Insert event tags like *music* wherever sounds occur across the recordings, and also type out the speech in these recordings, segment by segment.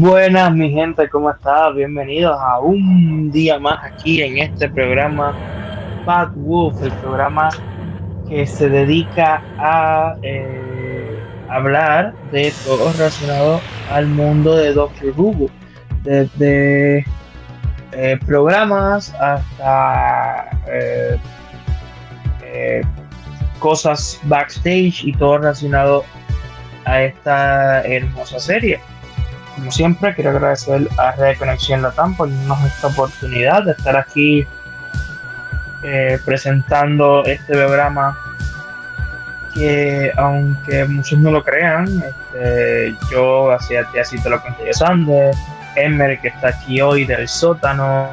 Buenas mi gente, ¿cómo está? Bienvenidos a un día más aquí en este programa Bad Wolf, el programa que se dedica a eh, hablar de todo relacionado al mundo de Doctor Who, desde eh, programas hasta eh, cosas backstage y todo relacionado a esta hermosa serie como siempre, quiero agradecer a Red Conexión Latam por darnos esta oportunidad de estar aquí eh, presentando este programa que, aunque muchos no lo crean, este, yo hacía así te lo conté Sander, Emer que está aquí hoy del sótano,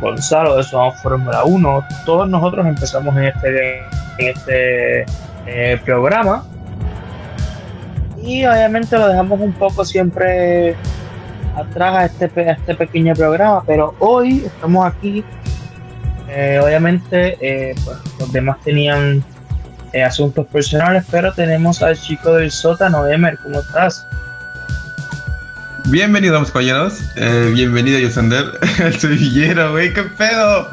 Gonzalo de Somos Fórmula 1, todos nosotros empezamos en este, este eh, programa y obviamente lo dejamos un poco siempre atrás a este, este pequeño programa, pero hoy estamos aquí. Eh, obviamente, eh, pues, los demás tenían eh, asuntos personales, pero tenemos al chico del sótano, Emer, ¿cómo estás? Bienvenidos, compañeros. bienvenido, Yosender. *laughs* El sevillero, güey, qué pedo.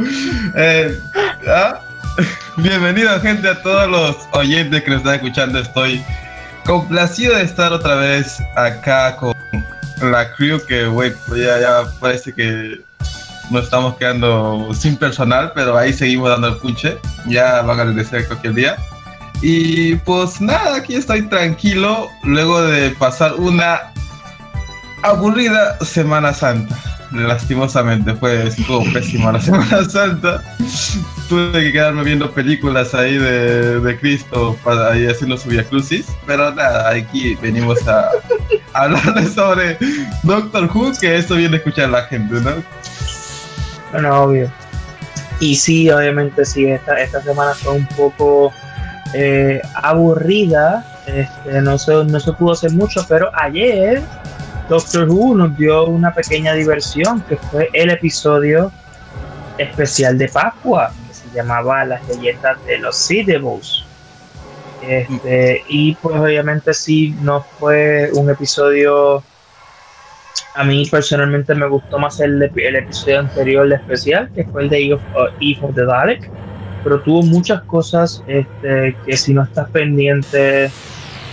¿ah? *laughs* Bienvenido, gente, a todos los oyentes que nos están escuchando. Estoy complacido de estar otra vez acá con la crew que, güey, pues ya, parece que nos estamos quedando sin personal, pero ahí seguimos dando el punche. Ya van a regresar cualquier día. Y pues nada, aquí estoy tranquilo luego de pasar una aburrida Semana Santa lastimosamente fue estuvo pésima la *laughs* Semana Santa. Tuve que quedarme viendo películas ahí de, de Cristo para ahí haciendo su via crucis. Pero nada, aquí venimos a, *laughs* hablar sobre Doctor Who, que esto viene a escuchar la gente, ¿no? Bueno, obvio. Y sí, obviamente sí, esta, esta semana fue un poco eh, aburrida. Este, no, se, no se pudo hacer mucho, pero ayer Doctor Who nos dio una pequeña diversión que fue el episodio especial de Pascua que se llamaba Las leyendas de los Seedables. Este, y pues obviamente sí, no fue un episodio. A mí personalmente me gustó más el, el episodio anterior, el especial, que fue el de Eve of, uh, the Dalek, pero tuvo muchas cosas este, que si no estás pendiente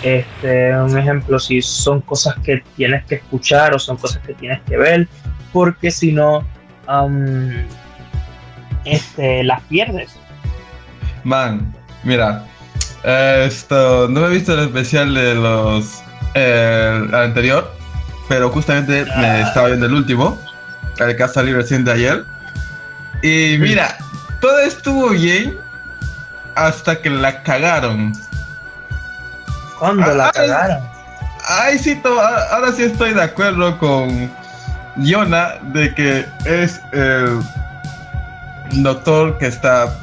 este, un ejemplo, si son cosas que tienes que escuchar o son cosas que tienes que ver, porque si no, este, las pierdes. Man, mira, esto, no he visto el especial de los eh, anterior, pero justamente me ah. estaba viendo el último, el que ha recién de ayer. Y mira, todo estuvo bien, hasta que la cagaron. ¿Cuándo Ah, la cagaron? Ay, sí, ahora sí estoy de acuerdo con Yona de que es el doctor que está.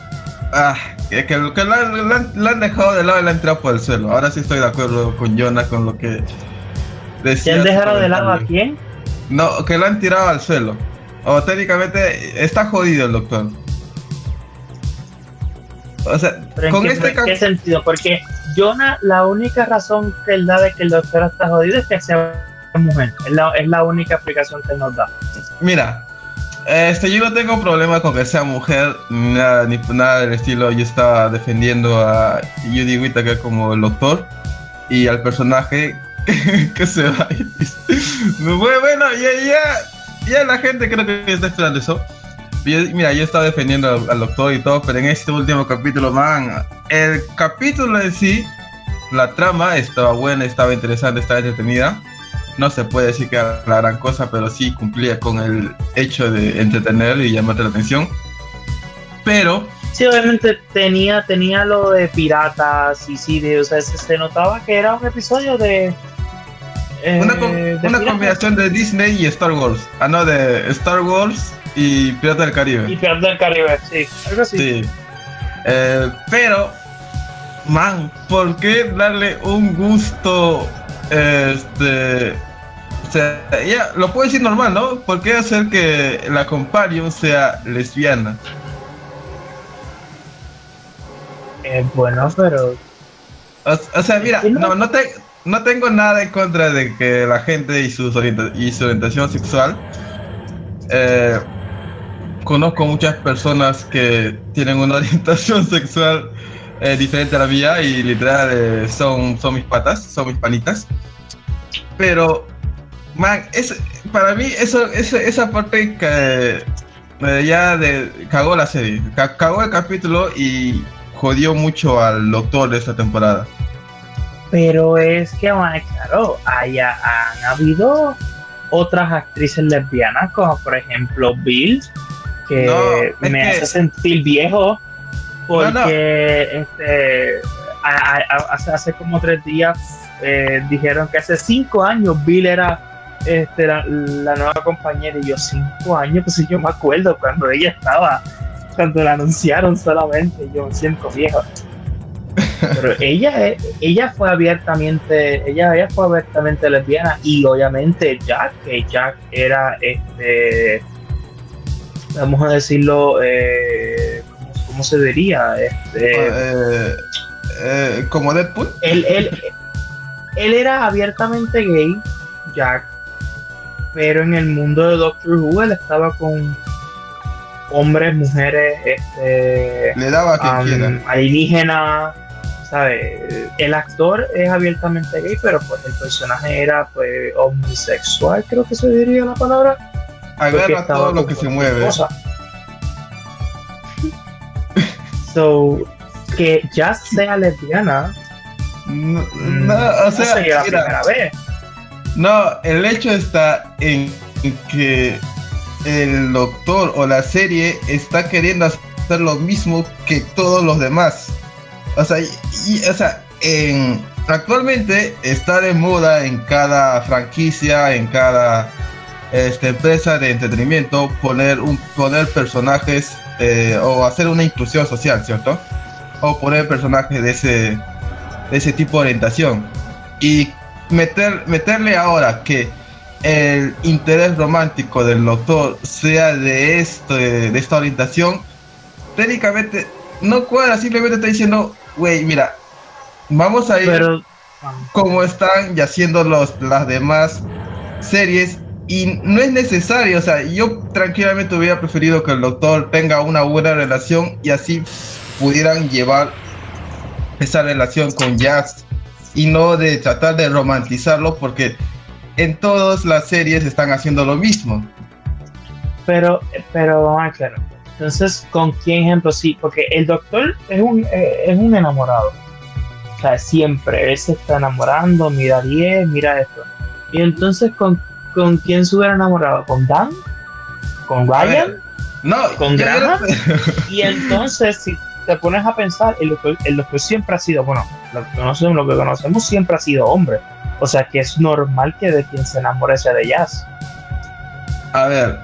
Ah, que, que, que la, la han- la han dejado de lado y la han tirado por el suelo. Ahora sí estoy de acuerdo con Yona con lo que decía. ¿Quién su dejaron de lado a quién? No, que lo han tirado al suelo. O técnicamente está jodido el doctor. O sea, ¿Pero en con qué, este en qué sentido? Porque Jonah, la única razón que él da de que el doctor está jodido es que sea mujer. Es la, es la única explicación que nos da. Mira, este, yo no tengo problema con que sea mujer, ni nada, ni nada del estilo. Yo estaba defendiendo a Judy Whittaker como el doctor y al personaje *laughs* que, que se va. *laughs* Bueno, ya, ya, ya la gente creo que está esperando eso. Mira, yo estaba defendiendo al, al doctor y todo, pero en este último capítulo, man, el capítulo en sí, la trama estaba buena, estaba interesante, estaba entretenida no se puede decir que era la gran cosa, pero sí cumplía con el hecho de entretener y llamarte la atención. Pero, Sí, obviamente tenía, tenía lo de piratas y sí, de, o sea, se, se notaba que era un episodio de. Eh, una, com- de una piratas. combinación de Disney y Star Wars. Ah, no, de Star Wars y Pirata del Y Caribe. Piratas del Caribe, sí, algo así. Sí. Eh, pero, man, ¿por qué darle un gusto? Este. O sea, ya, lo puedo decir normal, ¿no? ¿Por qué hacer que la companion sea lesbiana? Eh, bueno, pero. O, o sea, mira, no, no, te- no tengo nada en contra de que la gente y, sus orienta- y su orientación sexual. Eh, conozco muchas personas que tienen una *laughs* orientación sexual eh, diferente a la mía y literal eh, son, son mis patas, son mis panitas. Pero, man, es, para mí eso, eso- esa parte que ya de, cagó la serie, ca- cagó el capítulo y jodió mucho al doctor de esta temporada. Pero es que, bueno, claro, haya, han habido otras actrices lesbianas, como por ejemplo Bill, que No, me que- hace sentir viejo, porque No, no. Este, a- a- a- hace, hace como tres días eh, dijeron que hace cinco años Bill era este, la, la nueva compañera, y yo, cinco años, pues yo me acuerdo cuando ella estaba, cuando la anunciaron solamente, yo me siento viejo. Pero ella, eh, ella fue abiertamente, ella, ella fue abiertamente lesbiana y obviamente Jack, que Jack era este, vamos a decirlo, eh, ¿cómo, cómo se diría? Este, Eh, eh, como Deadpool. él, él, él era abiertamente gay, Jack, pero en el mundo de Doctor Who él estaba con hombres, mujeres, este, Le daba a quien um. El actor es abiertamente gay, pero pues el personaje era pues homosexual, creo que se diría la palabra. Agarra todo lo que se mueve. cosa. So, que ya sea lesbiana, No, mm, no, o no sea, sería la mira, primera vez. no, el hecho está en que el doctor o la serie está queriendo hacer lo mismo que todos los demás. O sea, y, o sea, en, actualmente está de moda en cada franquicia, en cada este, empresa de entretenimiento poner un poner personajes eh, o hacer una inclusión social, ¿cierto? O poner personajes de ese de ese tipo de orientación y meter meterle ahora que el interés romántico del doctor sea de este de esta orientación técnicamente no cuadra simplemente está diciendo güey mira vamos a ir Pero, como están y haciendo los, las demás series y no es necesario, o sea, yo tranquilamente hubiera preferido que el doctor tenga una buena relación y así pudieran llevar esa relación con Jazz y no de tratar de romantizarlo porque en todas las series están haciendo lo mismo. pero, pero vamos a aclarar. Entonces, ¿con quién ejemplo? Sí, porque el doctor es un, eh, es un enamorado. O sea, siempre, él se está enamorando, mira a 10, mira esto. Y entonces, ¿con, ¿con quién se hubiera enamorado? ¿Con Dan? ¿Con Ryan? No, ¿Con no- Y entonces, si, te pones a pensar, el doctor, el doctor siempre ha sido, bueno, lo que, conocemos, lo que conocemos siempre ha sido hombre. O sea que es normal que de quien se enamore sea de Jazz. A ver,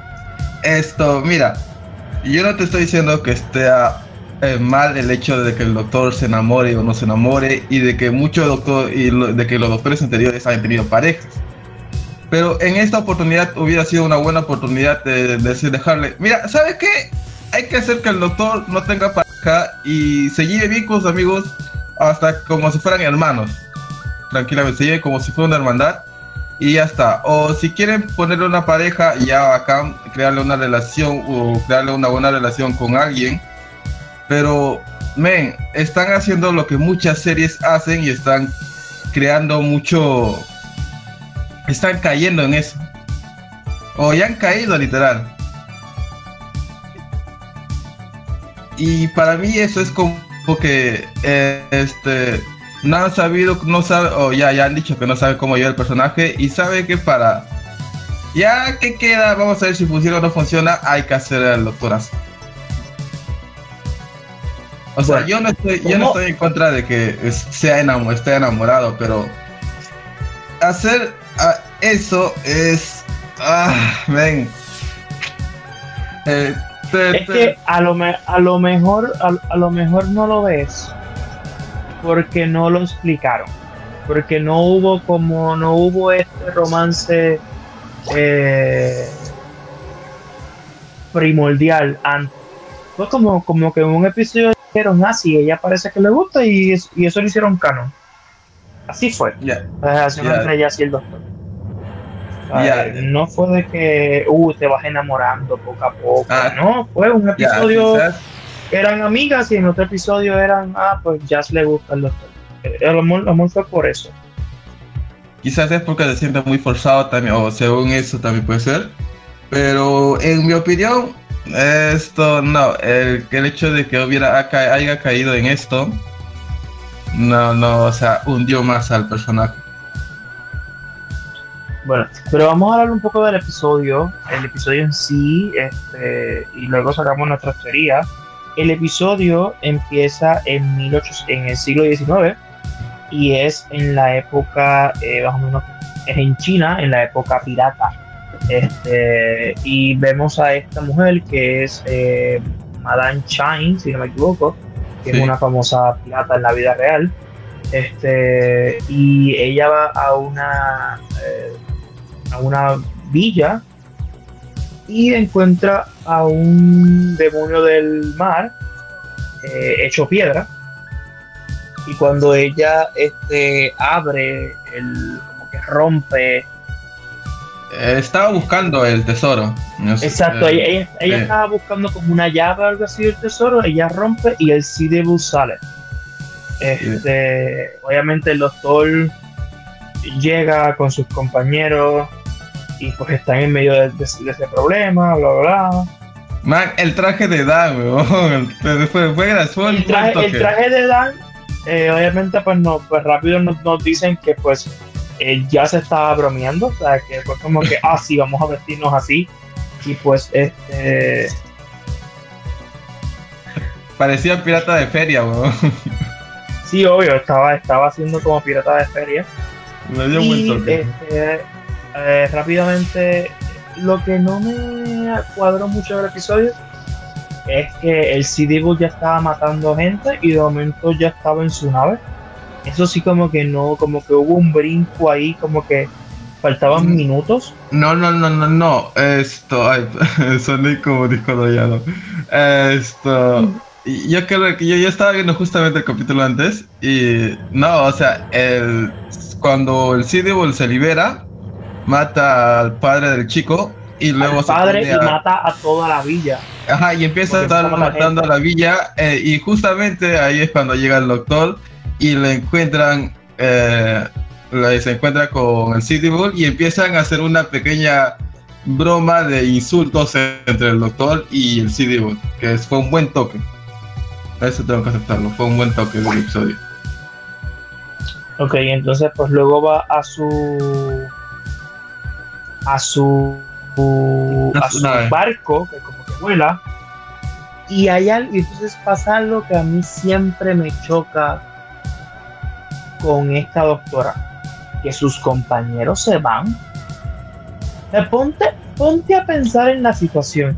esto, mira, yo no te estoy diciendo que esté eh, mal el hecho de que el doctor se enamore o no se enamore y de que muchos doctores y de que los doctores anteriores hayan tenido parejas. Pero en esta oportunidad hubiera sido una buena oportunidad de, decir, dejarle, mira, ¿sabes qué? Hay que hacer que el doctor no tenga pareja y se lleve bien con sus amigos hasta como si fueran hermanos. Tranquilamente, se lleve como si fuera una hermandad y ya está. O si quieren ponerle una pareja, ya acá crearle una relación o crearle una buena relación con alguien. Pero, men, están haciendo lo que muchas series hacen y están creando mucho están cayendo en eso. O ya han caído literal. Y para mí eso es como que eh, este no han sabido, no sabe, o ya, ya han dicho que no sabe cómo llevar el personaje y sabe que para ya que queda, vamos a ver si funciona o no funciona, hay que hacer el doctorazo. O sea, yo no estoy, yo no estoy en contra de que sea enamorado, esté enamorado, pero hacer Ah, eso es. Ah, ven. Eh, es que a lo, a lo mejor a, lo mejor no lo ves porque no lo explicaron porque no hubo como no hubo este romance eh, primordial antes fue como como que en un episodio dijeron ah sí ella parece que le gusta y, y eso lo hicieron canon Así fue. Yeah. Así entre ella y el doctor. No fue de que uh, te vas enamorando poco a poco. Ah. no, fue un episodio eran amigas y en otro episodio eran, ah, pues Jazz le gusta el doctor. El amor, fue por eso. Quizás es porque se siente muy forzado también, o según eso también puede ser. Pero en mi opinión, esto no, el, el hecho de que hubiera haya caído en esto no, no, o sea, hundió más al personaje. Bueno, pero vamos a hablar un poco del episodio, el episodio en sí, este, y luego sacamos nuestra teoría. El episodio empieza en, 18, en el siglo XIX y es en la época, eh, más o menos, es en China, en la época pirata. Este, y vemos a esta mujer que es eh, Madame Chine, si no me equivoco, que es una famosa pirata en la vida real. Este, y ella va a una, eh, a una villa y encuentra a un demonio del mar eh, hecho piedra. Y cuando ella este, abre, el, como que rompe eh, estaba buscando el tesoro. Exacto, ella, estaba buscando como una llave o algo así del tesoro, ella rompe y el CD sale. Este, obviamente el doctor llega con sus compañeros y pues están en medio de, ese problema, bla, bla, bla. Man, el traje de Dan, weón. *laughs* Fue, fue, el, traje, el traje de Dan, eh, obviamente, pues, no, pues rápido nos, nos dicen que pues ya se estaba bromeando, o sea, que fue como que, ah, sí, vamos a vestirnos así. Y pues, este. Parecía pirata de feria, weón. Sí, obvio, estaba, estaba haciendo como pirata de feria. Me dio y, este, eh, rápidamente, lo que no me cuadró mucho del episodio es que el CD ya estaba matando gente y de momento ya estaba en su nave eso sí como que no, como que hubo un brinco ahí, como que faltaban mm. minutos. No, no, no, no, no. Esto, ay, *laughs* soné como dijo Doyano. Esto. Yo creo que yo, ya estaba viendo justamente el capítulo antes y no, o sea, el, cuando el Sidibol se libera, mata al padre del chico y luego al padre y mata a toda la villa. Ajá, y empieza a estar matando a la villa eh, y justamente ahí es cuando llega el doctor y le encuentran, eh, se encuentra con el City Bull y empiezan a hacer una pequeña broma de insultos entre el doctor y el City Bull, que fue un buen toque. Eso tengo que aceptarlo, fue un buen toque del episodio. Ok, entonces pues luego va a su a su a su barco que como que vuela Y hay algo, y entonces pasa algo que a mí siempre me choca con esta doctora, que sus compañeros se van. Ponte, ponte a pensar en la situación.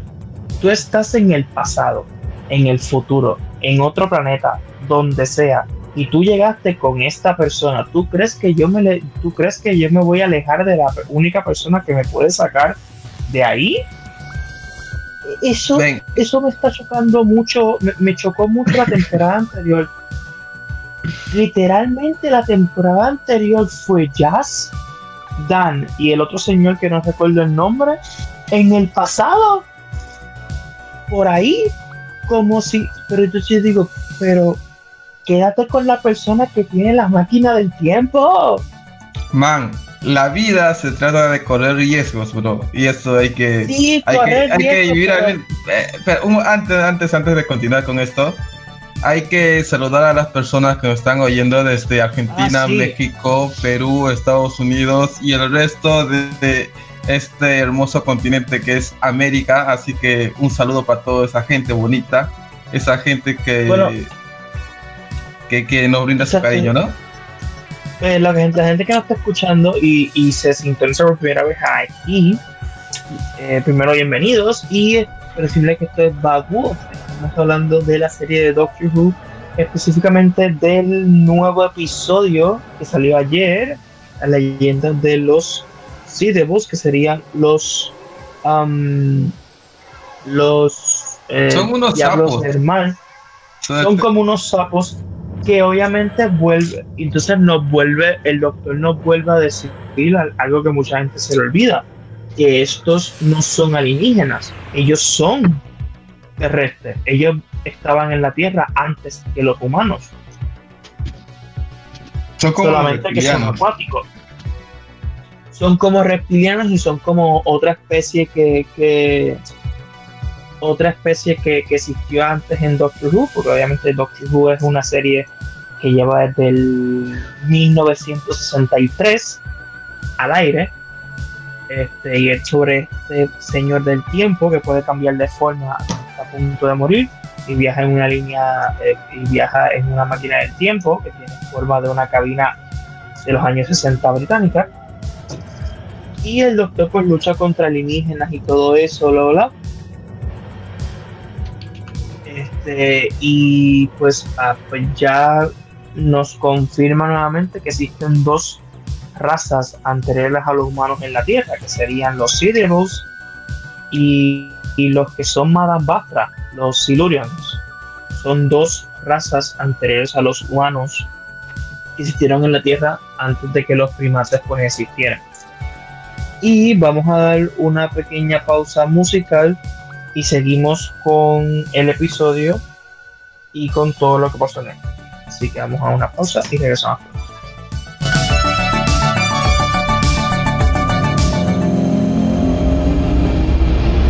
Tú estás en el pasado, en el futuro, en otro planeta, donde sea, y tú llegaste con esta persona. ¿Tú crees que yo me le, tú crees que yo me voy a alejar de la única persona que me puede sacar de ahí? Eso, eso me está chocando mucho, me, chocó mucho la temporada *laughs* anterior. Literalmente la temporada anterior fue Jazz, Dan y el otro señor que no recuerdo el nombre. En el pasado, por ahí, como si, pero yo sí digo, pero quédate con la persona que tiene la máquina del tiempo. Man, la vida se trata de correr riesgos, bro. Y eso hay que. Sí, hay que, hay que vivir. Pero, antes, antes, antes de continuar con esto, hay que saludar a las personas que nos están oyendo desde Argentina, ah, México, Perú, Estados Unidos y el resto de, este hermoso continente que es América. Así que un saludo para toda esa gente bonita, esa gente que, que, que, nos brinda su cariño, ¿no? Eh, la, gente, la gente que nos está escuchando y, y se sintoniza por primera vez aquí, eh, primero bienvenidos y decirle que esto es Bagu. Estamos hablando de la serie de Doctor Who, específicamente del nuevo episodio que salió ayer, la leyenda de los Sidebus, que serían los. Um, los. Eh, son unos sapos. Son como unos sapos que obviamente vuelve, entonces nos vuelve, el doctor nos vuelve a decir algo que mucha gente se le olvida, que estos no son alienígenas, ellos son terrestres, ellos estaban en la Tierra antes que los humanos. Son como Solamente que son acuáticos. Son como reptilianos y son como otra especie que, que otra especie que, existió antes en Doctor Who, porque obviamente Doctor Who es una serie que lleva desde el 1963 al aire. Este, y es sobre este señor del tiempo que puede cambiar de forma a punto de morir y viaja en una línea eh, y viaja en una máquina del tiempo que tiene forma de una cabina de los años 60 británica y el doctor pues lucha contra alienígenas y todo eso bla bla este, y pues, ah, pues ya nos confirma nuevamente que existen dos razas anteriores a los humanos en la Tierra, que serían los Sidious y, los que son Madame Bastra, los Silurians. Son dos razas anteriores a los humanos que existieron en la Tierra antes de que los primates pues existieran. Y vamos a dar una pequeña pausa musical y seguimos con el episodio y con todo lo que pasó en él. Así que vamos a una pausa y regresamos.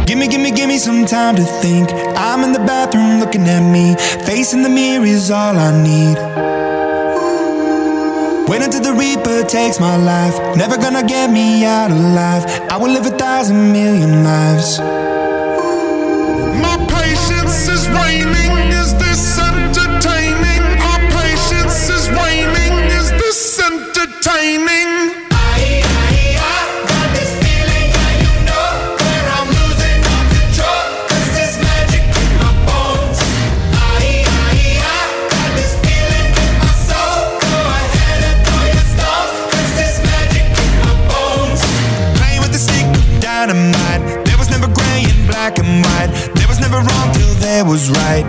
Gimme, gimme, gimme some time to think. I'm in the bathroom looking at me. Facing the mirror is all I need. Wait until the Reaper takes my life. Never gonna get me out alive. I will live a thousand million lives. entertainment. Was right.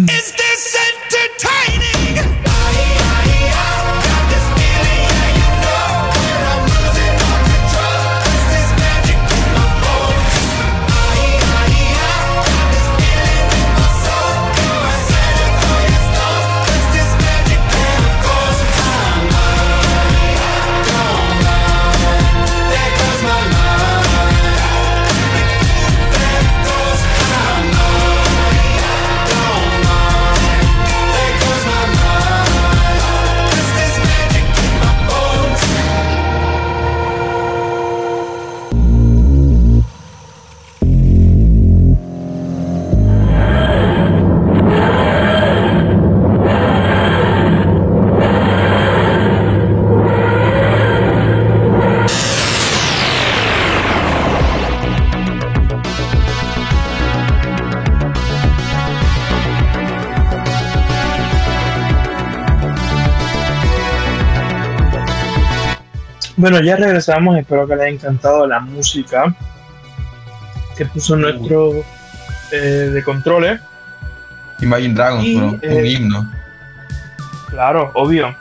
Bueno, ya regresamos. Espero que les haya encantado la música que puso nuestro eh, de controles. Imagine Dragons, Y, bro. Un eh, himno. Claro, obvio.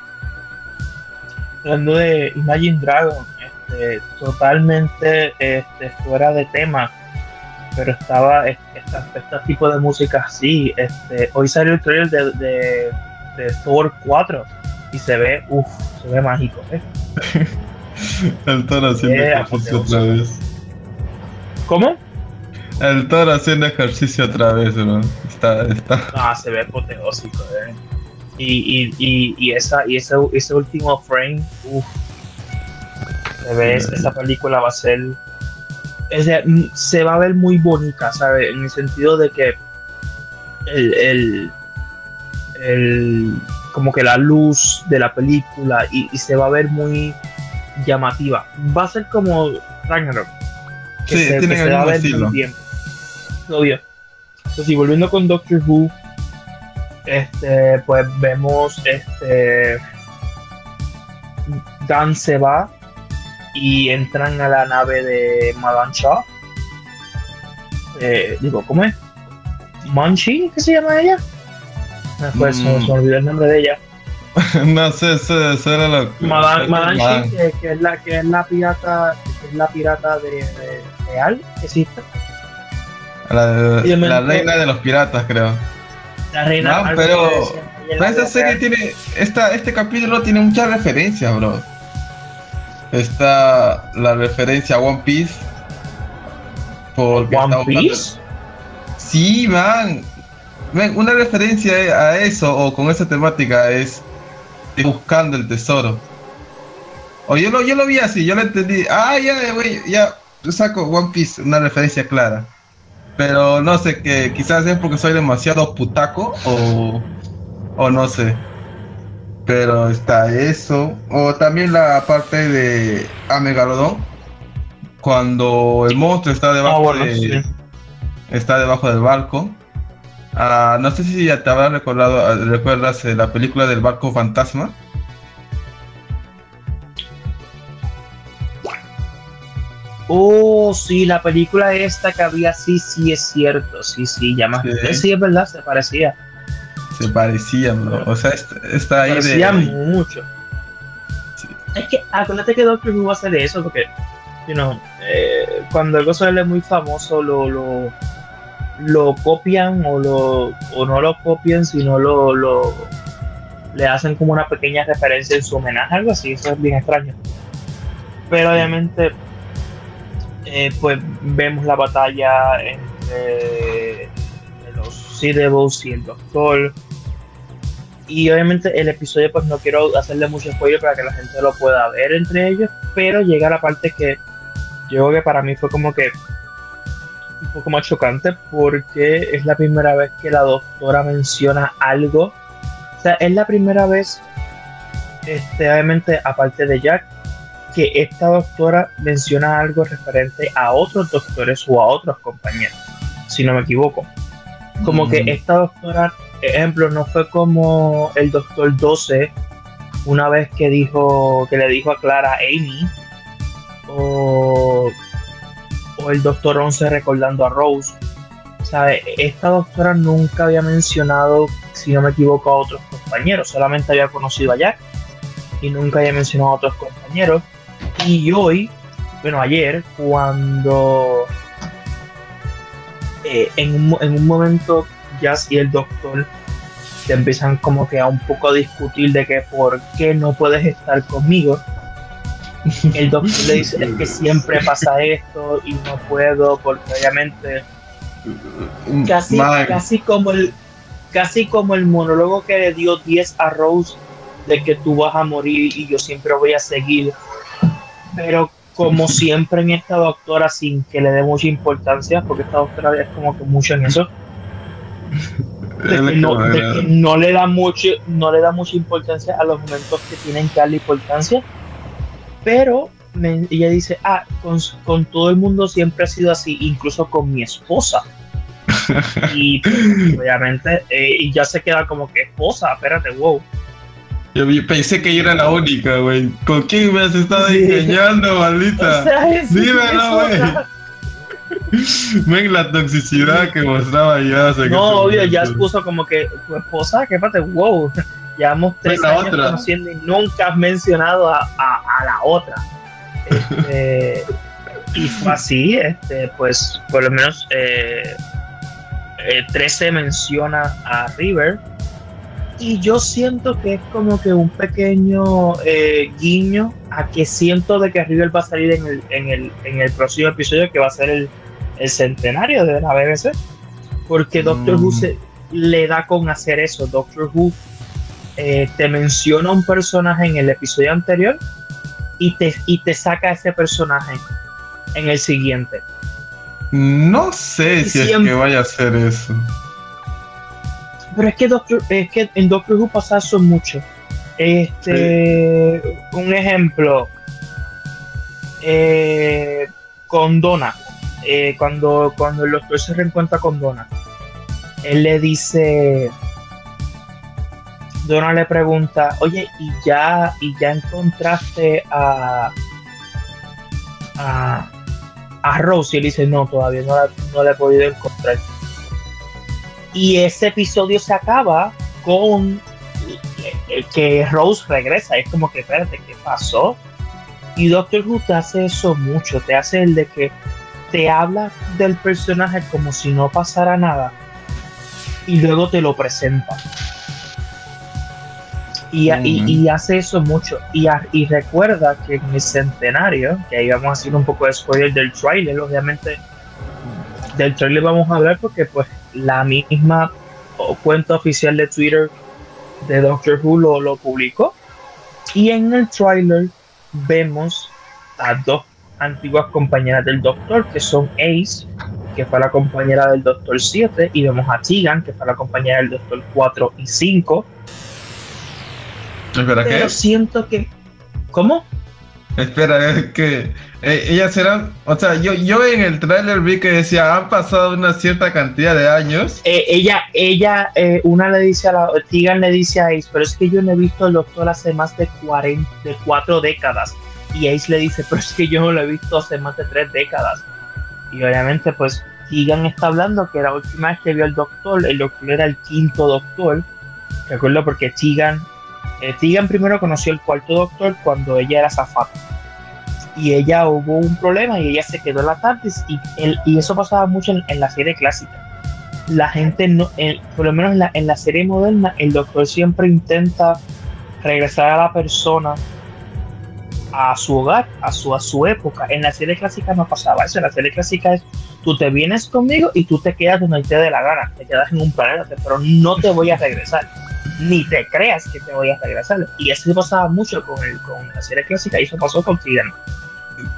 Hablando de Imagine Dragon, este, totalmente este, fuera de tema, pero estaba es- esta- este tipo de música así. Este, hoy salió el trailer de, de, de Thor 4 y se ve, uff, se ve mágico. ¿eh? *laughs* El toro haciendo eh, ejercicio otra vez. ¿Cómo? El toro haciendo ejercicio otra vez, bro. Está, está. Ah, se ve apoteósico, eh. Y, y, y, y esa, y ese, ese último frame, uff. Se ve, Sí. esa película va a ser. es de- mm, se va a ver muy bonita, ¿sabes? En el sentido de que el, el, el- como que la luz de la película y, y se va a ver muy llamativa. Va a ser como Ragnarok. que Sí, se- que tienen se va a ver estilo. bien. Obvio. Entonces, y volviendo con Doctor Who, este, pues vemos este Dan se va y entran a la nave de Madame Shaw. Eh, digo, ¿cómo es? Manchi, ¿qué se llama ella? Ah, Pues se- Mm. se me olvidó el nombre de ella. *laughs* no sé, eso, eso era lo que. Madame, Madame Madame. Shi, que, que es la que es la pirata, que es la pirata de, de real existe. La, la reina de los piratas, creo. La reina. No, pero- Pero la esta serie real. tiene. Esta, este capítulo tiene muchas referencias, bro. Está la referencia a One Piece. Porque One Piece. Sí, man. Man, Una referencia a eso o con esa temática es buscando el tesoro. O yo lo, yo lo vi así, yo lo entendí. Ah, ya, güey, ya, saco One Piece, una referencia clara. Pero no sé, que quizás es porque soy demasiado putaco o, o no sé. Pero está eso. O también la parte de Amegalodón. Cuando el monstruo está debajo Ah, bueno, de, sí. está debajo del barco. Ah, no sé si ya te habrás recordado, ah, recuerdas eh, la película del barco fantasma. Oh, sí, la película esta que había, sí, sí, es cierto. Sí, sí, ya más. Sí. Sí, es verdad, se parecía. Se parecía, bro. O sea, est- está ahí parecía de. mucho. Sí. Es que acuérdate que Doctor Who va a hacer eso porque, you know, eh, cuando algo suele muy famoso, lo, lo, lo copian o, lo, o no lo copian, sino lo, lo le hacen como una pequeña referencia en su homenaje, algo así. Eso es bien extraño. Pero obviamente, eh, pues vemos la batalla entre los Devils y el Doctor. Y obviamente el episodio, pues no quiero hacerle mucho spoiler para que la gente lo pueda ver entre ellos, pero llega la parte que yo creo que para mí fue como que un poco más chocante porque es la primera vez que la doctora menciona algo. O sea, es la primera vez, este, obviamente, aparte de Jack, que esta doctora menciona algo referente a otros doctores o a otros compañeros, si no me equivoco. Como que Mm. esta doctora, ejemplo, no fue como el doctor 12 una vez que dijo que le dijo a Clara Amy o, o el doctor 11 recordando a Rose. ¿Sabe? Esta doctora nunca había mencionado, si no me equivoco, a otros compañeros, solamente había conocido a Jack y nunca había mencionado a otros compañeros. Y hoy, bueno, ayer, cuando eh, en, un, en un momento Jazz y el doctor se empiezan como que a un poco a discutir de que por qué no puedes estar conmigo. El doctor le dice es que siempre pasa esto y no puedo porque obviamente casi, Man, casi como el casi como el monólogo que le dio 10 a Rose de que tú vas a morir y yo siempre voy a seguir. Pero como siempre en esta doctora sin que le dé mucha importancia porque esta doctora es como que mucho en eso de es que no, como- de que no le da mucho no le da mucha importancia a los momentos que tienen que darle importancia pero me- ella dice ah con, con todo el mundo siempre ha sido así incluso con mi esposa *laughs* y pues, obviamente eh, y ya se queda como que esposa espérate wow Yo pensé que yo era la única, güey. ¿Con quién me has estado Sí. engañando, *laughs* maldita? O sea, Dímelo, güey. *laughs* Ven la toxicidad que mostraba ya. No, obvio, ya puso como que tu esposa, que espérate, wow, llevamos tres años otra. conociendo y nunca has mencionado a, a- a la otra. Este, *laughs* y fue así, este, pues por lo menos eh, eh, 13 menciona a River. Y yo siento que es como que un pequeño eh, guiño a que siento de que River va a salir en el, en el, en el próximo episodio que va a ser el, el centenario de la BBC. Porque Doctor Mm. Who se- le da con hacer eso. Doctor Who eh, te menciona un personaje en el episodio anterior y te, y te saca ese personaje en el siguiente. No sé si es que vaya a hacer eso. Pero es que, Doctor, es que en Doctor Who pasa eso mucho. Este, Un ejemplo, eh, con Donna, eh, cuando, cuando el doctor se reencuentra con Donna, él le dice, Donna le pregunta, oye, ¿y ya, y ya encontraste a, a, a Rose? Y él dice, no, todavía no la, no la he podido encontrar. Y ese episodio se acaba con eh, que Rose regresa. Es como que, espérate, ¿qué pasó? Y Doctor Who te hace eso mucho. Te hace el de que te habla del personaje como si no pasara nada. Y luego te lo presenta. Y, hace eso mucho. Y, recuerda que en el centenario, que ahí vamos a hacer un poco de spoiler del trailer, obviamente del trailer vamos a hablar porque pues la misma cuenta oficial de Twitter de Doctor Who lo, lo publicó. Y en el trailer vemos a dos antiguas compañeras del Doctor, que son Ace, que fue la compañera del Doctor 7, y vemos a Tegan, que fue la compañera del Doctor 4 y 5. Espera, ¿qué? Pero siento que... ¿Cómo? Espera, es que eh, ellas eran, o sea, yo, yo en el tráiler vi que decía, han pasado una cierta cantidad de años. Eh, ella, ella, eh, una le dice a la, Tegan le dice a Ace, pero es que yo no he visto al doctor hace más de 40, de cuatro décadas. Y Ace le dice, pero es que yo no lo he visto hace más de tres décadas. Y obviamente, pues, Tegan está hablando que la última vez que vio al doctor, el doctor era el quinto doctor. Recuerdo porque Tegan, eh, Tegan primero conoció el cuarto doctor cuando ella era zafata. Y ella hubo un problema y ella se quedó en la TARDIS y, eso pasaba mucho en- la serie clásica la gente no, por lo menos en la, en la serie moderna, el doctor siempre intenta regresar a la persona a su hogar, a su, a su época. En la serie clásica no pasaba eso. En la serie clásica es tú te vienes conmigo y tú te quedas donde te dé la gana. Te quedas en un planeta, pero no te voy a regresar. Ni te creas que te voy a regresar. Y eso pasaba mucho con, el, con la serie clásica y eso pasó con Tyrion.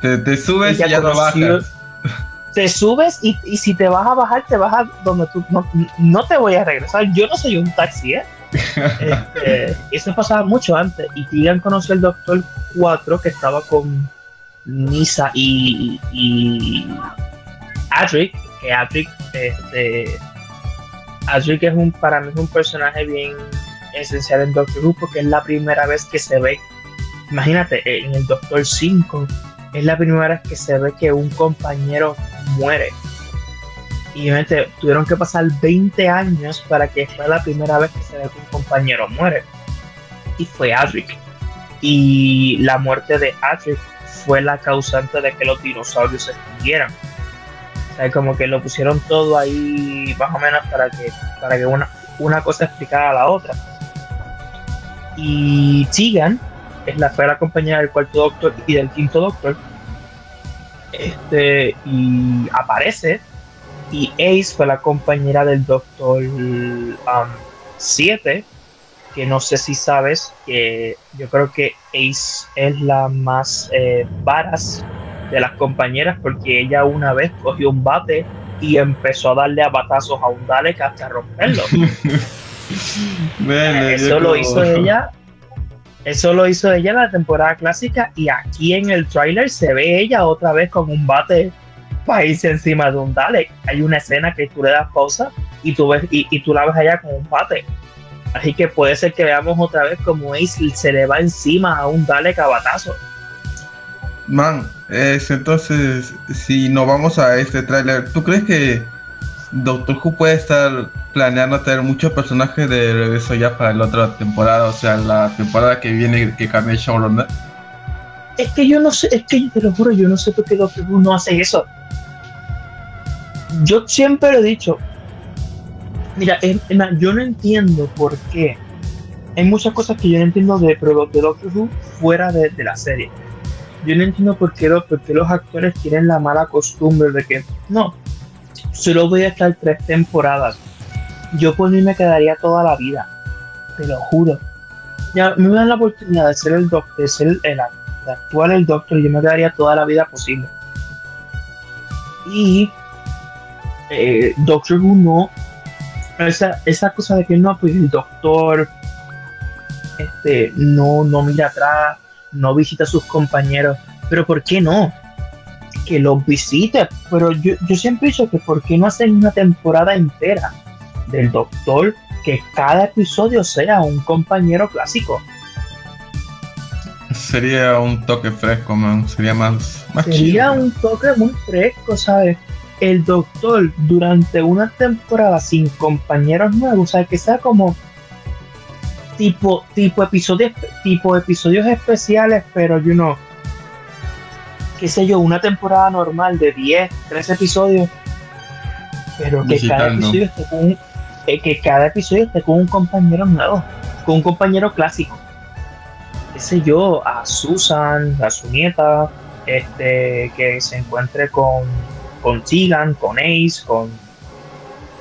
Te, te subes y ya no bajas. te subes y, y si te vas a bajar, te vas a donde tú no, no te voy a regresar. Yo no soy un taxi, ¿eh? *laughs* Este, eso pasaba mucho antes. Y Tegan conoció al Doctor 4 que estaba con Nisa y, y Adric. Que Adric, este, Adric es un, para mí es un personaje bien esencial en Doctor Who porque es la primera vez que se ve, imagínate, en el Doctor 5 es la primera vez que se ve que un compañero muere. Y obviamente tuvieron que pasar 20 años para que fuera la primera vez que se ve que un compañero muere. Y fue Adric. Y la muerte de Adric fue la causante de que los dinosaurios se extinguieran. O sea, como que lo pusieron todo ahí más o menos para que, para que una, una cosa explicara a la otra. Y Tegan es la fue la compañera del cuarto doctor y del quinto doctor. Este, y aparece. Y Ace fue la compañera del doctor 7. que no sé si sabes que yo creo que Ace es la más eh, varas de las compañeras porque ella una vez cogió un bate y empezó a darle a batazos a un Dalek hasta romperlo. *laughs* *laughs* Bueno, eso lo como- hizo ella. Eso lo hizo ella en la temporada clásica y aquí en el tráiler se ve ella otra vez con un bate para irse encima de un Dalek. Hay una escena que tú le das pausa y tú ves y, y tú la ves allá con un bate. Así que puede ser que veamos otra vez como Ace se le va encima a un Dalek a batazo. Man, es, entonces, si nos vamos a este tráiler, ¿tú crees que Doctor Who puede estar planeando traer muchos personajes de regreso ya para la otra temporada? O sea, la temporada que viene que cambie showrunner. Es que yo no sé, es que te lo juro, yo no sé por qué Doctor Who no hace eso. Yo siempre lo he dicho. Mira, yo no entiendo por qué. Hay muchas cosas que yo no entiendo de, de Doctor Who fuera de, la serie. Yo no entiendo por qué, por qué los actores tienen la mala costumbre de que no, solo voy a estar tres temporadas. Yo por mí me quedaría toda la vida. Te lo juro. Ya me dan la oportunidad de ser el doctor, de ser el, de actuar el doctor, yo me quedaría toda la vida posible. Y eh, Doctor Who no, esa, esa cosa de que no, pues el doctor este, no, no mira atrás, no visita a sus compañeros, pero ¿por qué no? Que los visite, pero yo, yo siempre he dicho que ¿por qué no hacen una temporada entera del doctor que cada episodio sea un compañero clásico? Sería un toque fresco, man. Sería más, más Sería chido. un toque muy fresco, ¿sabes? El doctor durante una temporada sin compañeros nuevos, o sea, que sea como tipo, tipo episodios, tipo episodios especiales, pero you know, qué sé yo, una temporada normal de 10, 13 episodios, pero que cada episodio esté con un, eh, que cada episodio esté con un compañero nuevo, con un compañero clásico. Qué sé yo, a Susan, a su nieta, este, que se encuentre con, con Tegan, con Ace, con,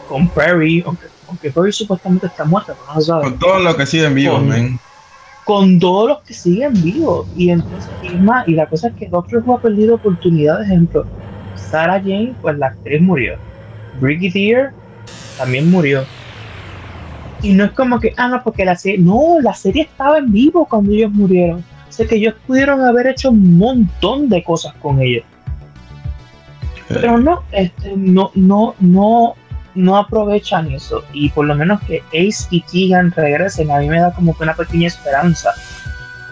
con Perry, aunque, aunque Perry supuestamente está muerta, pero no se sabe. Con todo lo que sigue en vivo, Con- todos los que siguen vivos. Y entonces, y más, y la cosa es que Doctor Who ha perdido oportunidades. Ejemplo, Sarah Jane, pues la actriz murió. Brigadier también murió. Y no es como que, ah, no, porque la serie, no, la serie estaba en vivo cuando ellos murieron. O sea que ellos pudieron haber hecho un montón de cosas con ellos. Pero no, este, no, no, no, no aprovechan eso. Y por lo menos que Ace y Tegan regresen, a mí me da como que una pequeña esperanza.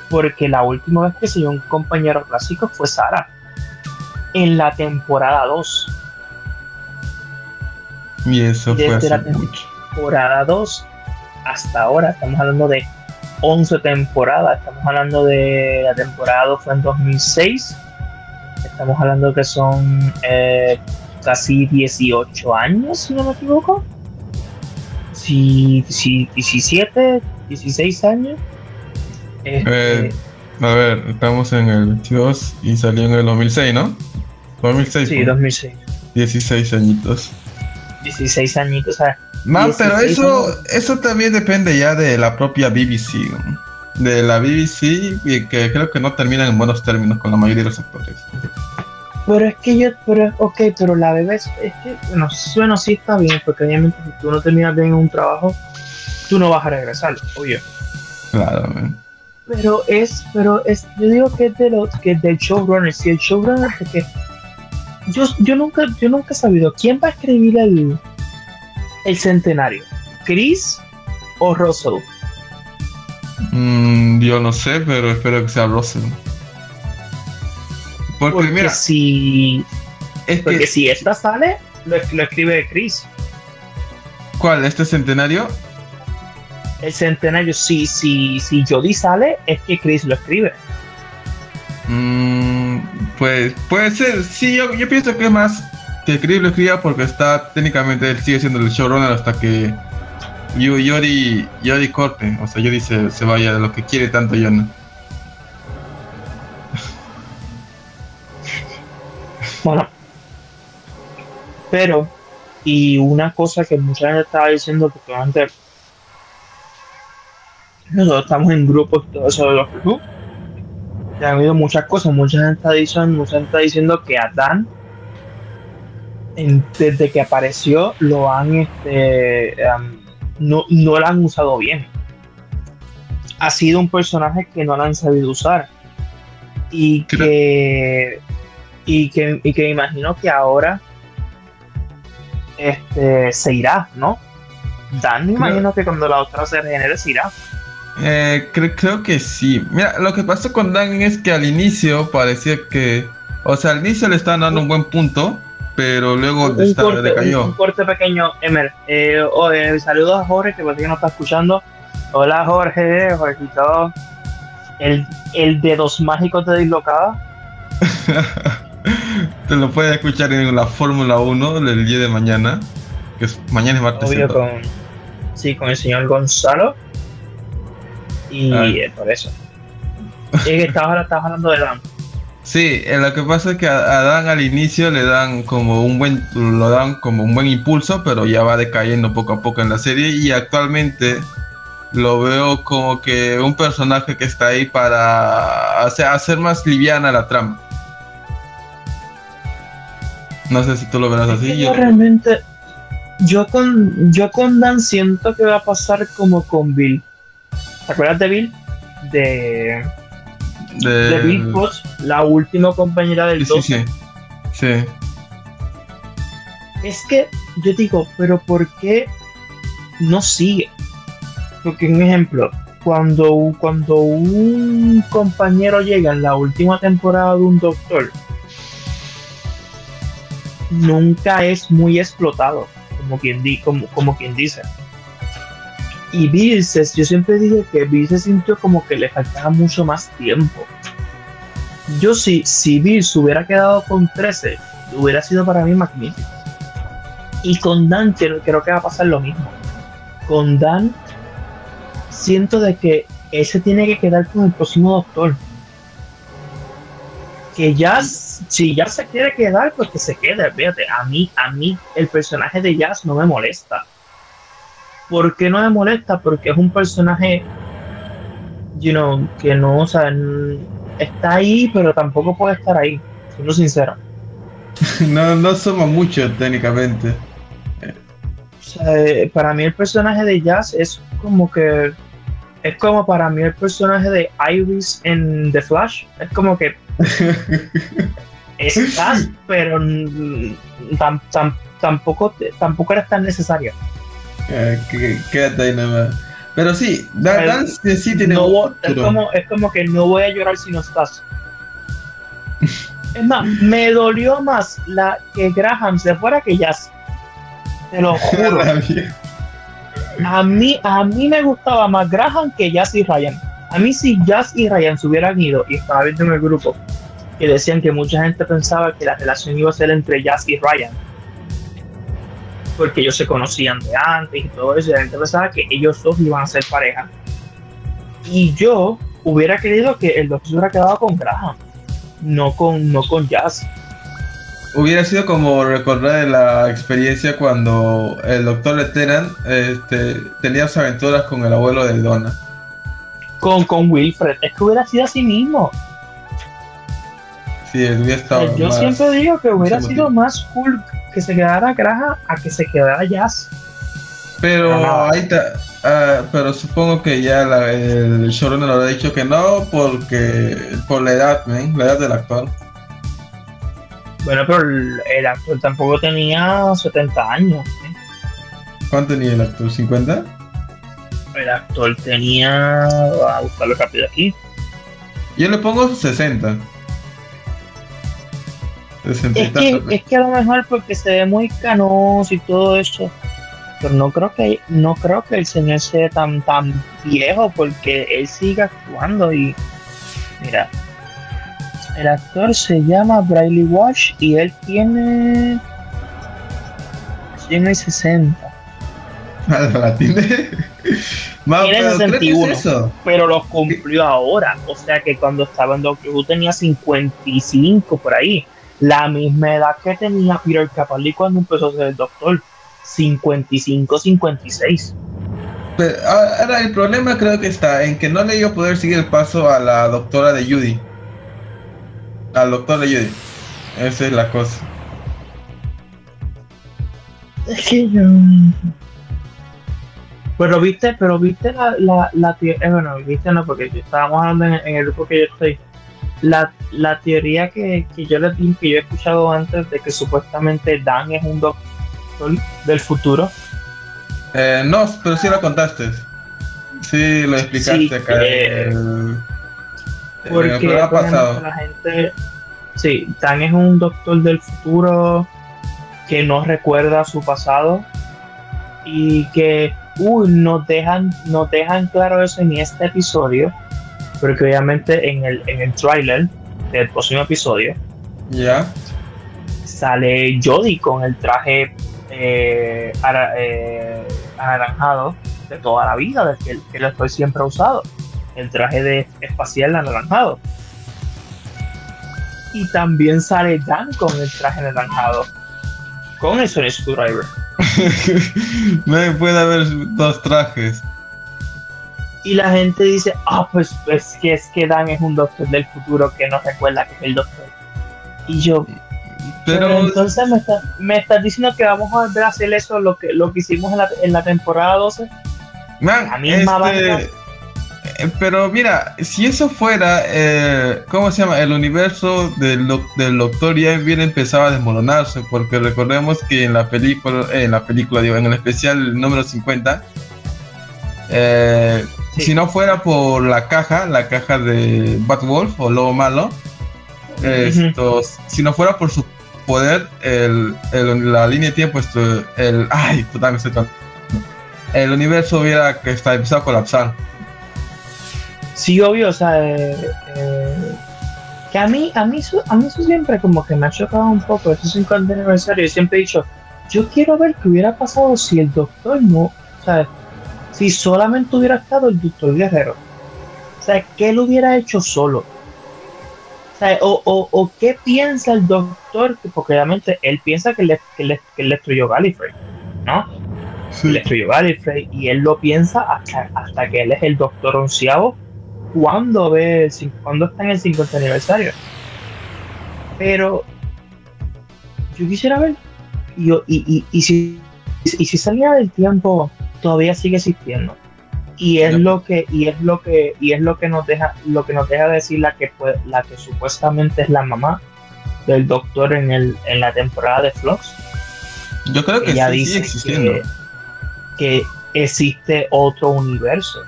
Porque la última vez que se dio un compañero clásico fue Sara. En la temporada 2. Y eso fue Desde hace la mucho. Temporada 2 hasta ahora, estamos hablando de 11 temporadas. Estamos hablando de la temporada 2 fue en 2006. Estamos hablando que son eh, casi 18 años, si no me equivoco. Si, si 17, 16 años. Este, Eh, A ver, estamos en el 22 y salió en el 2006, ¿no? 2006. sí, pues. 2006. 16 añitos. 16 añitos. O sea, Man, pero 16 eso, años. eso también depende ya de la propia BBC. ¿no? De la BBC, que creo que no terminan en buenos términos con la mayoría de los actores. Pero es que yo, pero, ok, pero la bebé es, es que, bueno, bueno, sí está bien, porque obviamente si tú no terminas bien un trabajo, tú no vas a regresar, obvio. Claro, man. Pero es, pero es, yo digo que es de los, que es del showrunner, si el showrunner, porque yo, yo nunca, yo nunca he sabido quién va a escribir el, el centenario, Chris o Russell. Mm, yo no sé, pero espero que sea Russell. Porque, Porque mira, si, es porque que, si esta sale, lo, lo escribe Chris. ¿cuál? ¿Este centenario? El centenario, si, si, si Jodie sale, es que Chris lo escribe. Mm, pues puede ser. Sí, yo, yo pienso que es más que Chris lo escriba porque está técnicamente él sigue siendo el showrunner hasta que Yori, Yori corte. O sea, Yori se, se vaya de lo que quiere tanto Yona. Bueno, pero, y una cosa que mucha gente estaba diciendo, porque nosotros estamos en grupos y todo eso de los clubs, y han habido muchas cosas, mucha gente está diciendo, mucha gente está diciendo que a Dan, en- desde que apareció, lo han, este, am, no, no lo han usado bien. Ha sido un personaje que no lo han sabido usar. Y que y que, y que me imagino que ahora este, se irá, ¿no? Dan, me Creo- imagino que cuando la otra se regenere se irá. Eh, cre- creo que sí. Mira, lo que pasó con Dan es que al inicio parecía que. O sea, al inicio le estaban dando un buen punto, pero luego Un corte, decayó. un corte pequeño, Emer. Eh, oh, eh, saludos a Jorge, que parece que no está escuchando. Hola Jorge, Jorgito. El, el de dos mágicos de dislocada. *laughs* Te lo puedes escuchar en la Fórmula 1 del día de mañana. Que es, mañana es martes. Obvio ¿cierto? con, sí, con el señor Gonzalo. Y Ay. eh, por eso. Es que estabas, estabas hablando de Dan. Sí, eh, lo que pasa es que a, a Dan al inicio le dan como un buen, lo dan como un buen impulso, pero ya va decayendo poco a poco en la serie y actualmente lo veo como que un personaje que está ahí para hacer, hacer más liviana la trama. No sé si tú lo verás Es así. yo Yo, realmente, yo con, yo con Dan siento que va a pasar como con Bill. ¿Te acuerdas de Bill? De, de, de Bill Potts, la última compañera del sí, 12. sí, sí. Es que yo digo, pero ¿por qué no sigue? Porque un ejemplo, cuando, cuando un compañero llega en la última temporada de un doctor, nunca es muy explotado, como quien, di, como, como quien dice. Y Bill, se- yo siempre dije que Bill se sintió como que le faltaba mucho más tiempo. Yo si, si Bill se hubiera quedado con 13, hubiera sido para mí magnífico. Y con Dan creo, creo que va a pasar lo mismo. Con Dan siento de que él se tiene que quedar con el próximo doctor. Que ya, si ya se quiere quedar, pues que se quede. Fíjate, a mí, a mí el personaje de Jazz no me molesta. ¿Por qué no me molesta? Porque es un personaje, you know, que no, o sea, está ahí, pero tampoco puede estar ahí, siendo sincero. *laughs* No, no somos muchos técnicamente. O sea, eh, para mí el personaje de Jazz es como que es como para mí el personaje de Iris en The Flash. Es como que *laughs* estás, pero tam- tam- tampoco, tampoco eres tan necesario. Eh, quédate ahí nada más. Pero sí, Dan, Dan sí, sí tiene No un es, como, es como que no voy a llorar si no estás. Es más, me dolió más la que Graham se fuera que Jazz. Te lo juro. *laughs* A mí, a mí me gustaba más Graham que Jazz y Ryan. A mí si Jazz y Ryan se hubieran ido, y estaba viendo en el grupo, que decían que mucha gente pensaba que la relación iba a ser entre Jazz y Ryan. Porque ellos se conocían de antes y todo eso, y la gente pensaba que ellos dos iban a ser pareja. Y yo hubiera querido que el doctor se hubiera quedado con Graham, no con, no con Jazz. Hubiera sido como recordar la experiencia cuando el doctor Leteran este, tenía sus aventuras con el abuelo de Donna. Con, con Wilfred, es que hubiera sido así mismo. Sí, hubiera estado. Yo más- siempre digo que hubiera sido más cool que se quedara Graham a que se quedara Jazz. Pero Nada. ahí, ta- Ah, pero supongo que ya la- el showrunner lo ha dicho que no porque por la edad, la edad del actor. Bueno, pero el, el actor tampoco tenía 70 años. ¿eh? ¿Cuánto tenía el actor? ¿50? El actor tenía. A buscarlo rápido aquí. Yo le pongo 60. 60 y Es que, men. es que a lo mejor porque se ve muy canoso y todo eso. Pero no creo que no creo que el señor sea tan tan viejo porque él sigue actuando y mira el actor se llama Briley Walsh y él tiene tiene 60 *laughs* la tiene. Ma, Tiene pero creo que 61. es eso. pero lo cumplió ahora o sea que cuando estaba en Doctor Who tenía 55 por ahí la misma edad que tenía Peter Capaldi cuando empezó a ser el Doctor 55 56 Pero, ah, ahora el problema creo que está en que no le a poder seguir el paso a la doctora de Judy. Al doctor de Judy. Esa es la cosa. Es que yo. Pero viste, pero viste la, la, la eh, bueno, viste no, porque estábamos hablando en, en el grupo que yo estoy. La, la teoría que, que yo les di, que yo he escuchado antes de que supuestamente Dan es un doctor del futuro. Eh, no, pero sí lo contaste. Sí, lo explicaste Sí, acá. eh, el, Porque el programa por ejemplo, pasado. la gente. Sí, Dan es un doctor del futuro que no recuerda su pasado y que uy, nos dejan, nos dejan claro eso en este episodio, porque obviamente en el, en el trailer del próximo episodio Ya. sale Jodie con el traje eh, ara- eh, anaranjado de toda la vida, del que, que el actor siempre usado, el traje de espacial anaranjado. Y también sale Dan con el traje anaranjado, con el Sonic Screwdriver. *laughs* Me puede haber dos trajes. Y la gente dice, ah, pues es que es que Dan es un doctor del futuro que no recuerda que es el doctor. Y yo, pero, Pero entonces me, está- me estás diciendo que vamos a volver a hacer eso, lo que, lo que hicimos en la, en la temporada 12. Man, La misma este, pero mira, si eso fuera, eh, ¿cómo se llama? El universo del, del Doctor ya bien empezaba a desmoronarse, porque recordemos que en la película, eh, en la película, digo, en el especial número 50, eh, Sí. si no fuera por la caja, la caja de Batwolf o Lobo Malo, esto, si no fuera por su poder, el, el- la línea de tiempo, esto, el, ay, puta, me estoy tratando el universo hubiera que está empezado a colapsar. Sí, obvio, o sea, eh, eh, que a mí, a mí, a mí eso siempre como que me ha chocado un poco, ese 50 aniversario, yo siempre he dicho, yo quiero ver qué hubiera pasado si el doctor no, o sea, si solamente hubiera estado el doctor Guerrero, o sea, ¿qué él hubiera hecho solo? O, sea, o, o, o qué piensa el doctor, porque obviamente él piensa que le, que le, que él destruyó Gallifrey, ¿no? Él destruyó Gallifrey y él lo piensa hasta, hasta que él es el doctor onceavo cuando ve cuando está en el 50 aniversario. Pero yo quisiera ver y, yo- y, y, y si y si esa línea del tiempo todavía sigue existiendo y es lo que y es lo que y es lo que nos deja lo que nos deja decir la que la que supuestamente es la mamá del doctor en el en la temporada de Flux Yo creo que ella sí, sigue dice existiendo. que, que existe otro universo,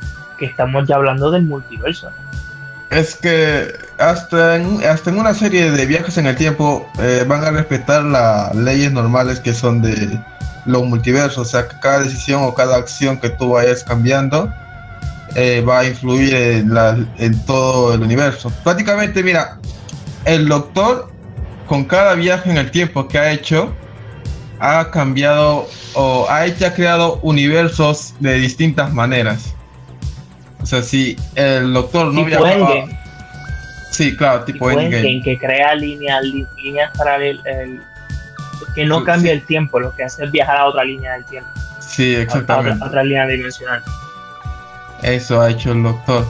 estamos ya hablando del multiverso. Es que hasta en, hasta en una serie de viajes en el tiempo eh, van a respetar las leyes normales que son de los multiversos. O sea, que cada decisión o cada acción que tú vayas cambiando eh, va a influir en, la- en todo el universo. Prácticamente, mira, el doctor con cada viaje en el tiempo que ha hecho ha cambiado o ha, hecho, ha creado universos de distintas maneras. O sea, si el doctor no tipo viajaba... Endgame, Sí, claro, tipo, tipo Endgame. Endgame, que crea líneas líneas paralelas, el- que no cambia sí. el tiempo, lo que hace es viajar a otra línea del tiempo, Sí, a, exactamente. otra, a otra línea dimensional. Eso ha hecho el doctor.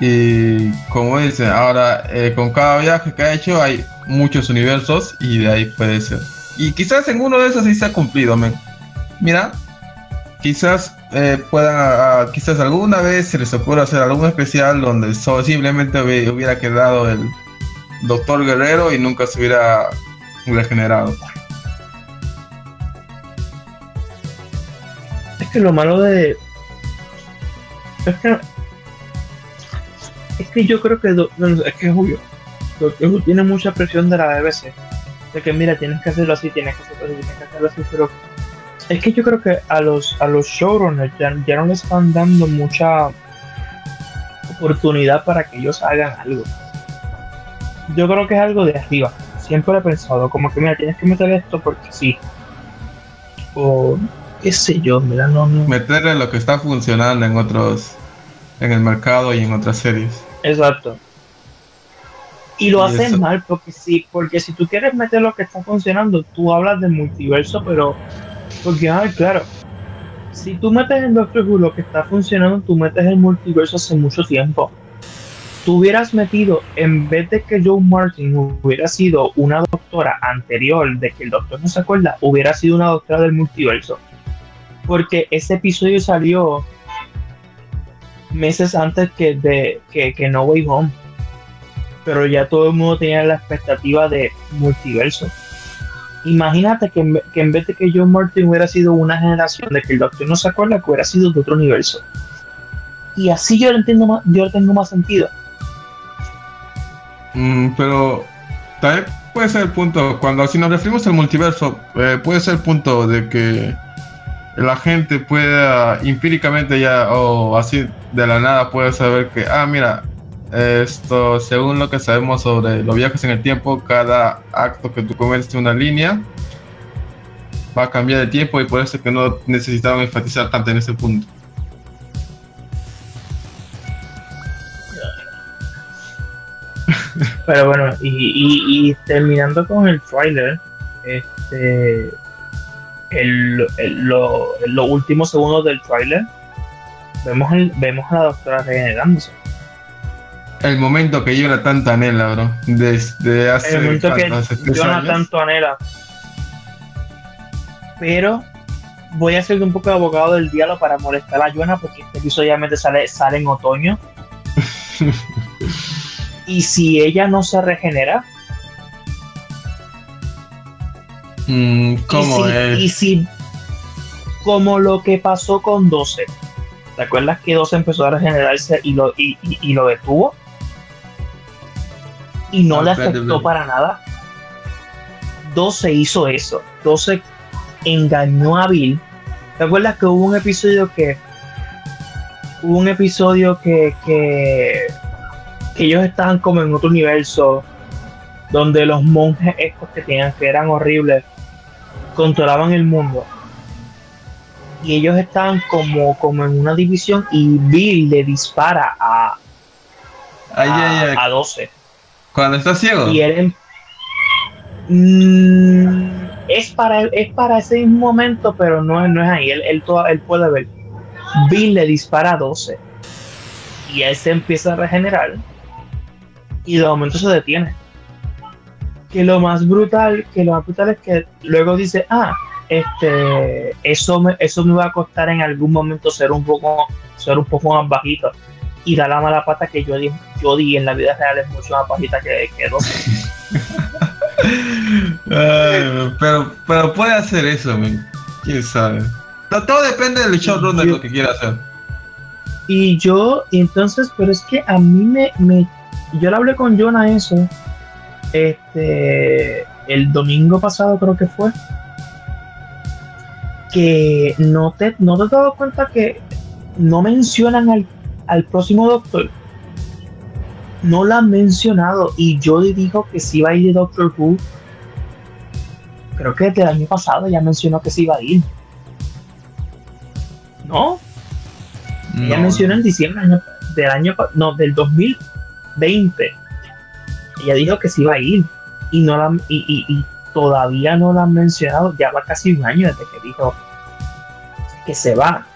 Y como dicen, ahora eh, con cada viaje que ha hecho hay muchos universos y de ahí puede ser. Y quizás en uno de esos sí se ha cumplido, men. Mira, quizás eh, puedan, ah, quizás alguna vez se les ocurra hacer algún especial donde simplemente hubi- hubiera quedado el Doctor Guerrero y nunca se hubiera regenerado. Es que lo malo de. Es que. Es que yo creo que. es que es obvio. Doctor tiene mucha presión de la BBC. De que, mira, tienes que hacerlo así, tienes que hacerlo así, tienes que hacerlo así. Pero. Es que yo creo que a los, a los showrunners ya, ya no le están dando mucha oportunidad para que ellos hagan algo. Yo creo que es algo de arriba. Siempre lo he pensado. Como que, mira, tienes que meter esto porque sí. O qué sé yo, mira, no, no. Meterle lo que está funcionando en otros, en el mercado y en otras series. Exacto. Y lo Y hacen eso- mal porque sí, porque si tú quieres meter lo que está funcionando, tú hablas del multiverso, pero porque ay, claro. Si tú metes en Doctor Who lo que está funcionando, tú metes el multiverso hace mucho tiempo. Tú hubieras metido, en vez de que Joe Martin hubiera sido una doctora anterior, de que el doctor no se acuerda, hubiera sido una doctora del multiverso. Porque ese episodio salió meses antes que de que, que No Way Home. Pero ya todo el mundo tenía la expectativa de multiverso. Imagínate que en, que en vez de que John Martin hubiera sido una generación de que el Doctor no se acuerda, que hubiera sido de otro universo. Y así yo lo entiendo más, yo lo tengo más sentido. Mm, pero también puede ser el punto, cuando si nos referimos al multiverso, eh, puede ser el punto de que la gente pueda empíricamente ya o así de la nada puede saber que, ah, mira, esto según lo que sabemos sobre los viajes en el tiempo, cada acto que tú cometes una línea va a cambiar de tiempo y por eso es que no necesitaban enfatizar tanto en ese punto. *laughs* Pero bueno, y, y- terminando con el trailer, este, el, lo- los últimos segundos del trailer, vemos, vemos a la doctora regenerándose. El momento que yo era tanta anhela, bro, desde hace el momento que Jonathan años. anhela. Pero voy a ser un poco de abogado del diálogo para molestar a Jonah porque este episodio obviamente sale, sale en otoño. *laughs* y si ella no se regenera, Mm, ¿Cómo y si, es? y si- como lo que pasó con 12. ¿Te acuerdas que 12 empezó a regenerarse y lo, y, y- y lo detuvo? Y no Ah, le afectó para nada. 12 hizo eso. 12 engañó a Bill. ¿Te acuerdas que hubo un episodio que hubo un episodio que, que, que ellos estaban como en otro universo donde los monjes estos que tenían que eran horribles controlaban el mundo y ellos estaban como, como en una división y Bill le dispara a, Ay, a, ay, ay. a 12 Cuando estás ciego. y él Mm, es para es para ese mismo momento pero no, no es ahí. Él, él, toda- él puede ver. Bill le dispara a 12 y él se empieza a regenerar. Y de momento se detiene. Que lo más brutal que lo más brutal es que luego dice ah este eso me, eso me va a costar en algún momento ser un poco ser un poco más bajito y da la mala pata que yo di, yo di en la vida real es mucho más bajita que, que 12 Ay, pero, pero puede hacer eso, man. Quién sabe. No, todo depende del showrunner Yo- lo que quiera hacer. Y yo, entonces, pero es que a mí me, me yo le hablé con Jonah eso, este, el domingo pasado creo que fue, que no te, no te has dado cuenta que no mencionan al, al próximo doctor. No lo han mencionado y Jodie dijo que sí iba a ir de Doctor Who. Creo que desde el año pasado ya mencionó que sí iba a ir. ¿No? Ella mencionó en diciembre del año, no, del 2020. Ella dijo que se iba a ir y no la, y, y- y todavía no la han mencionado. Ya va casi un año desde que dijo que se va.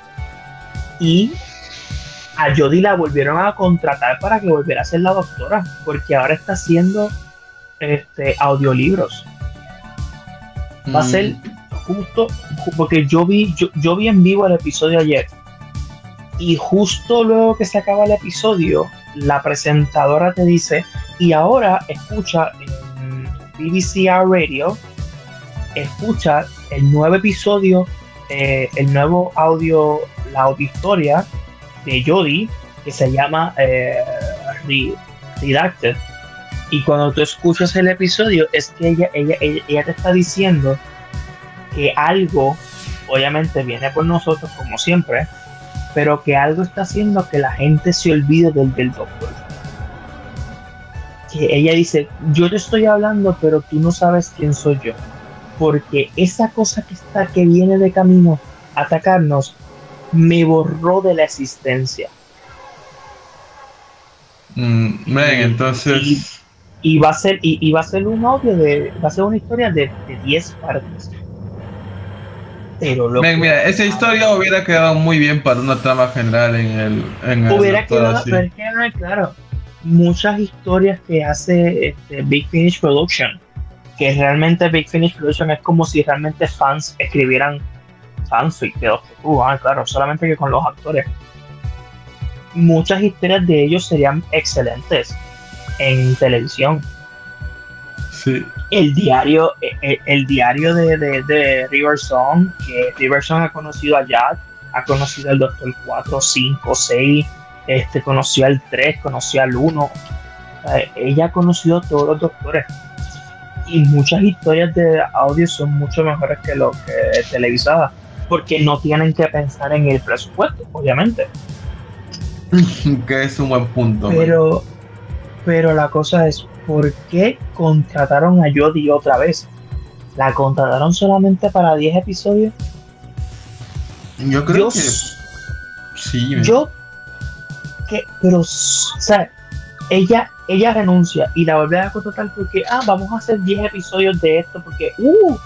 Y a Jodie la volvieron a contratar para que volviera a ser la doctora, porque ahora está haciendo este audiolibros. Va a Mm. ser justo ju- porque yo vi yo, yo vi en vivo el episodio ayer Y justo luego que se acaba el episodio, la presentadora te dice, y ahora escucha en BBCR Radio, escucha el nuevo episodio, eh, el nuevo audio, la auditoria de Jodie, que se llama eh, Re- Redacted. Y cuando tú escuchas el episodio, es que ella, ella, ella, ella te está diciendo que algo, obviamente viene por nosotros como siempre, pero que algo está haciendo que la gente se olvide del, del doctor. Que ella dice, yo te estoy hablando, pero tú no sabes quién soy yo. Porque esa cosa que está, que viene de camino a atacarnos, me borró de la existencia. Mm, Y- entonces. Y va a ser, y, y va a ser un audio de, va a ser una historia de, de 10 partes. Pero lo que- mira, esa historia hubiera quedado muy bien para una trama general en el. En el hubiera quedado, así. pero es que, ah, claro, muchas historias que hace este, Big Finish Production, que realmente Big Finish Production es como si realmente fans escribieran fanfic de Doctor Who, ah, claro, solamente que con los actores. Muchas historias de ellos serían excelentes en televisión. Sí. El diario, el, el diario de, de, de River Song, que River Song ha conocido a Jack, ha conocido al Doctor 4, 5, 6, este, conoció al 3, conoció al 1. ella ha conocido a todos los doctores. Y muchas historias de audio son mucho mejores que lo que televisadas, porque no tienen que pensar en el presupuesto, obviamente. *laughs* que es un buen punto. man. Pero, pero la cosa es, ¿por qué contrataron a Jodie otra vez? ¿La contrataron solamente para 10 episodios? yo creo que sí. man. yo, que, pero, o sea, ella, ella renuncia y la vuelve a contratar porque, ah, vamos a hacer 10 episodios de esto porque, uh,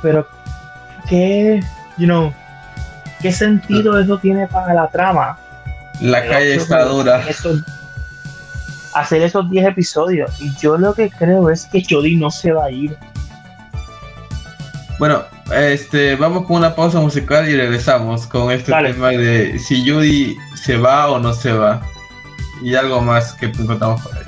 pero, ¿qué, you know, qué sentido eso tiene para la trama? La Pero calle está dura. esos- hacer esos 10 episodios. Y yo lo que creo es que Jodie no se va a ir. Bueno, este, vamos con una pausa musical y regresamos con este Dale. tema de si Judy se va o no se va. Y algo más que encontramos por ahí.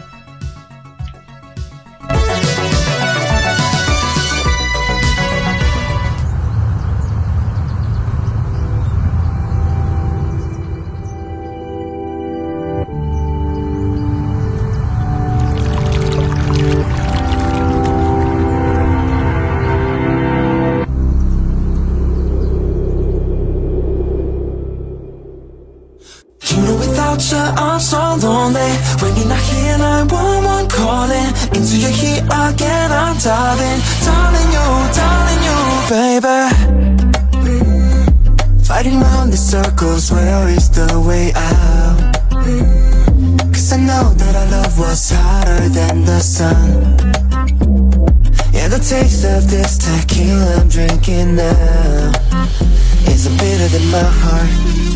Again I'm diving Darling you, darling you, baby. Mm. Fighting round the circles Where is the way out? Cause I know that our love was hotter than the sun. Yeah, the taste of this tequila I'm drinking now Is a bitter than my heart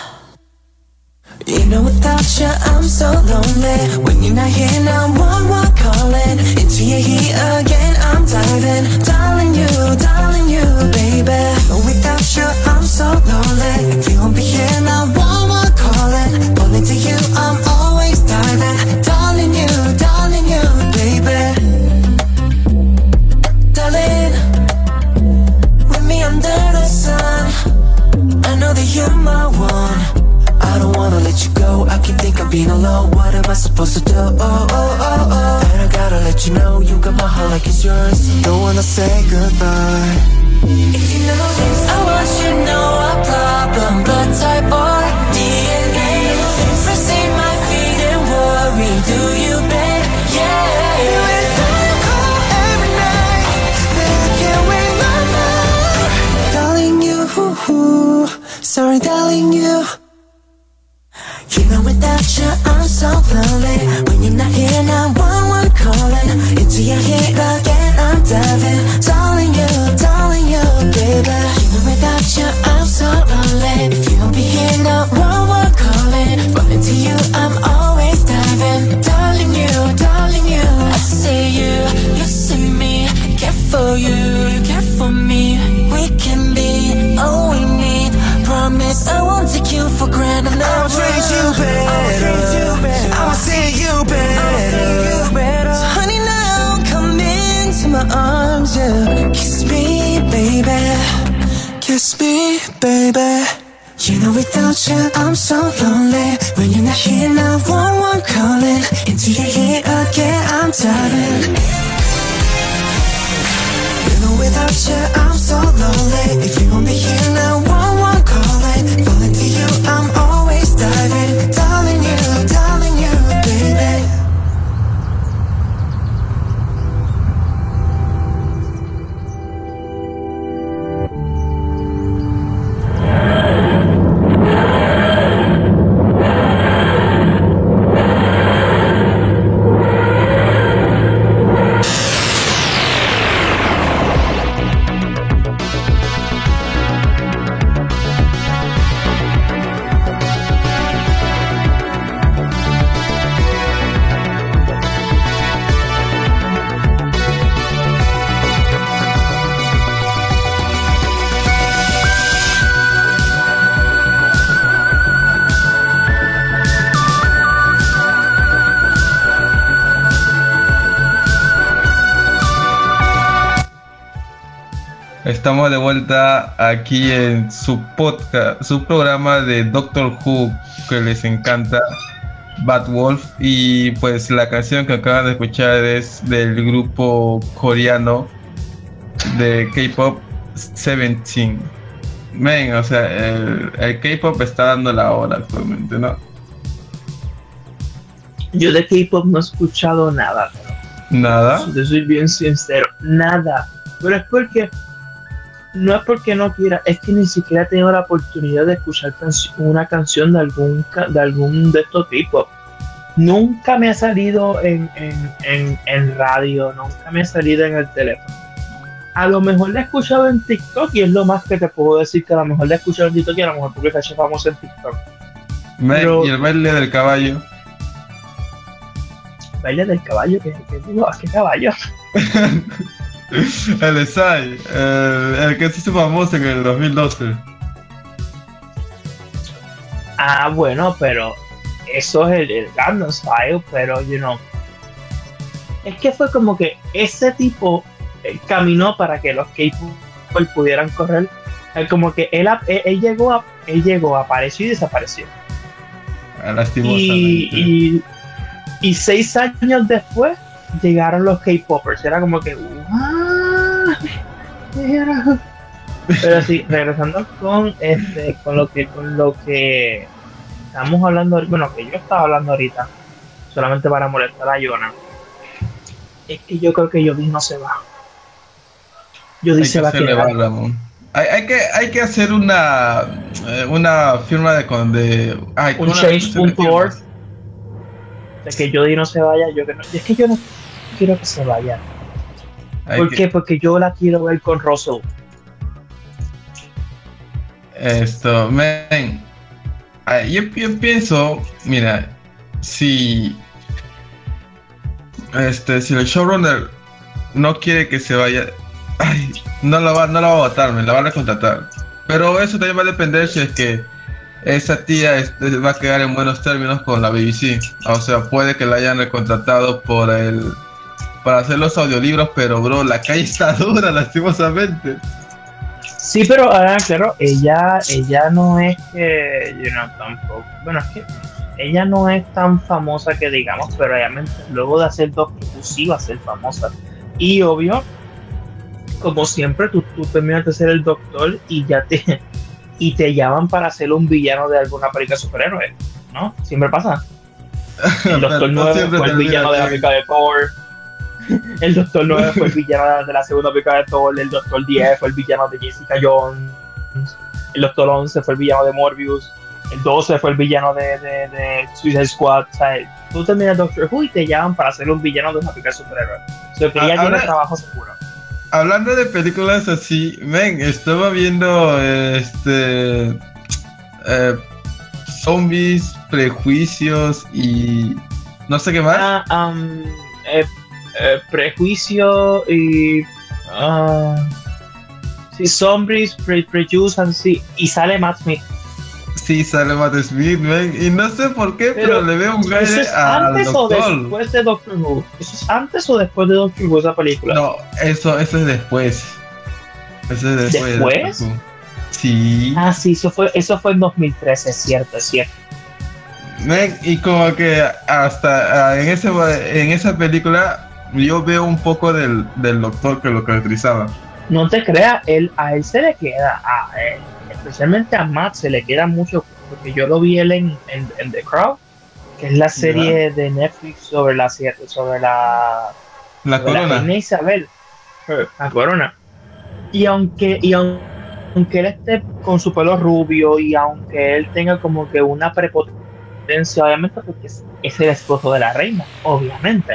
you I'm so lonely. When you're not here now one more calling Into your heat again I'm diving. Darling you, darling you baby. Without you I'm so lonely. If you won't be here now one more calling Pulling to you I'm always diving. Darling you, darling you baby. Darling With me under the sun. I know that you're my being alone. What am I supposed to do? Oh, oh, oh, oh. And I gotta let you know you got my heart like it's yours. Don't wanna say goodbye. If you know this, I want you to know a problem. Blood type or DNA. Pressing my feet and worry. Do you, babe? Yeah. You and I so lonely When you're not here now one one calling Into your heat again I'm diving Darling you, darling you baby. Know without you I'm so lonely. If you don't be here now, one more calling. Running to you, I'm always diving. Darling you, darling you. I see you, you see me. Care for you, you care for me. We can be all we need. Promise I won't take you for granted. I'll treat you better. Baby. Kiss me, baby. You know without you I'm so lonely When you're not here now one one calling Into your ear again I'm diving You know without you I'm so lonely. If you won't be here now, one Estamos de vuelta aquí en su podcast, su programa de Doctor Who que les encanta, Bad Wolf. Y pues la canción que acaban de escuchar es del grupo coreano de K-pop 17. Men, o sea, el, el K-pop está dando la hora actualmente, ¿no? Yo de K-pop no he escuchado nada, Nada. Te soy bien sincero, nada. Pero es porque, no es porque no quiera, es que ni siquiera he tenido la oportunidad de escuchar una canción de algún, de algún de estos tipos. Nunca me ha salido en, en, en, en radio, nunca me ha salido en el teléfono. A lo mejor la he escuchado en TikTok y es lo más que te puedo decir que a lo mejor la he escuchado en TikTok y a lo mejor porque hecho famoso en TikTok. Pero- y el baile del caballo. Baile del caballo, ¿qué, qué digo? ¿A qué caballo? *laughs* *laughs* el Sai, el, el que se hizo famoso en el 2012. Ah, bueno, pero eso es el, el Gangnam Style, pero, you know, es que fue como que ese tipo eh, caminó para que los K-pop pudieran correr. Eh, Como que él, él, él llegó, a, él llegó, apareció y desapareció. Ah. Y, y, y seis años después llegaron los K-popers. Era como que, Era- Pero sí, regresando con este, con lo que, con lo que estamos hablando, bueno, que yo estaba hablando ahorita, solamente para molestar a Jonah. Es que yo creo que Yobi no se va. Hay se va a quedar. Ramón. Hay, hay que, hay que hacer una, eh, una firma de... Con, de ay, Un change.org. De que Jodie no se vaya, yo que no. Es que yo no quiero que se vaya. ¿Por qué? Porque yo la quiero ver con Russell. Esto, men. Ay, yo, yo pienso, mira, si este, si el showrunner no quiere que se vaya, ay, no la va, no la va a votar, me la van a contratar. Pero eso también va a depender si es que esa tía va a quedar en buenos términos con la BBC. O sea, puede que la hayan recontratado por el para hacer los audiolibros, pero bro, la calle está *laughs* dura, lastimosamente. Sí, pero ahora, claro, ella, ella no es que, you know, tampoco. Bueno, es que ella no es tan famosa que digamos, pero obviamente luego de hacer Doctor Who sí va a ser famosa. Y obvio, como siempre, tú, tú terminas de ser el doctor y ya te y te llaman para ser un villano de alguna película de superhéroes, ¿no? Siempre pasa. *laughs* El Doctor Pero no 9 siempre fue el villano de la película de Thor. *laughs* El Doctor 9 fue el villano de la segunda película de Thor. El Doctor 10 fue el villano de Jessica Jones. El Doctor 11 fue el villano de Morbius. El 12 fue el villano de, de, de Suicide Squad. O sea, tú terminas Doctor Who y te llaman para ser un villano de una película de superhéroes. O sea, que Ah, ella tiene ahora- trabajo seguro. hablando de películas así, ven, estaba viendo este eh, zombies, prejuicios y no sé qué más. Ah, um, eh, eh, prejuicio y. ah, sí, zombies, pre prejuice, sí. Y sale Matt Smith. Sí, sale Matt Smith, ven, y no sé por qué, pero, Pero, le veo un ¿Eso aire es al antes o después de Doctor Who? ¿Eso es antes o después de Doctor Who esa película? No, eso, eso es después. Eso es después. de ¿Después? Sí. Ah, sí, eso fue, eso fue en 2013, es cierto, es cierto. Ven, y como que hasta ah, en, ese, en esa película yo veo un poco del, del doctor que lo caracterizaba. No te creas, él, a él se le queda, a él, especialmente a Matt, se le queda mucho, porque yo lo vi él en, en, en The Crown, que es la serie de Netflix sobre la, sobre la La sobre la corona. reina Isabel, la corona. Y aunque, y aun- aunque él esté con su pelo rubio y aunque él tenga como que una prepotencia, obviamente, porque es, es el esposo de la reina, obviamente.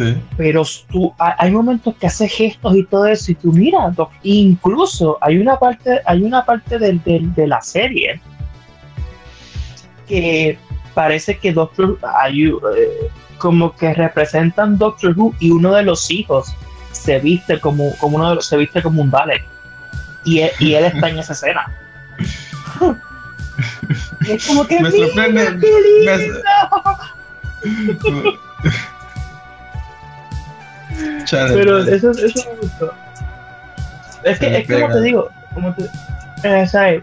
Sí. Pero tú, hay momentos que hace gestos y todo eso, y tú miras, incluso hay una parte, hay una parte del- del- de la serie que parece que Doctor hay, eh, como que representan Doctor Who y uno de los hijos se viste como, como uno de los, se viste como un Dalek y él, y él está en esa escena. *laughs* Y es como que Me "Mira, sorprende, me- lindo". *laughs* *laughs* Chale, Pero eso, eso me gustó. Es que, es como te digo, como te, eh, ¿sabes?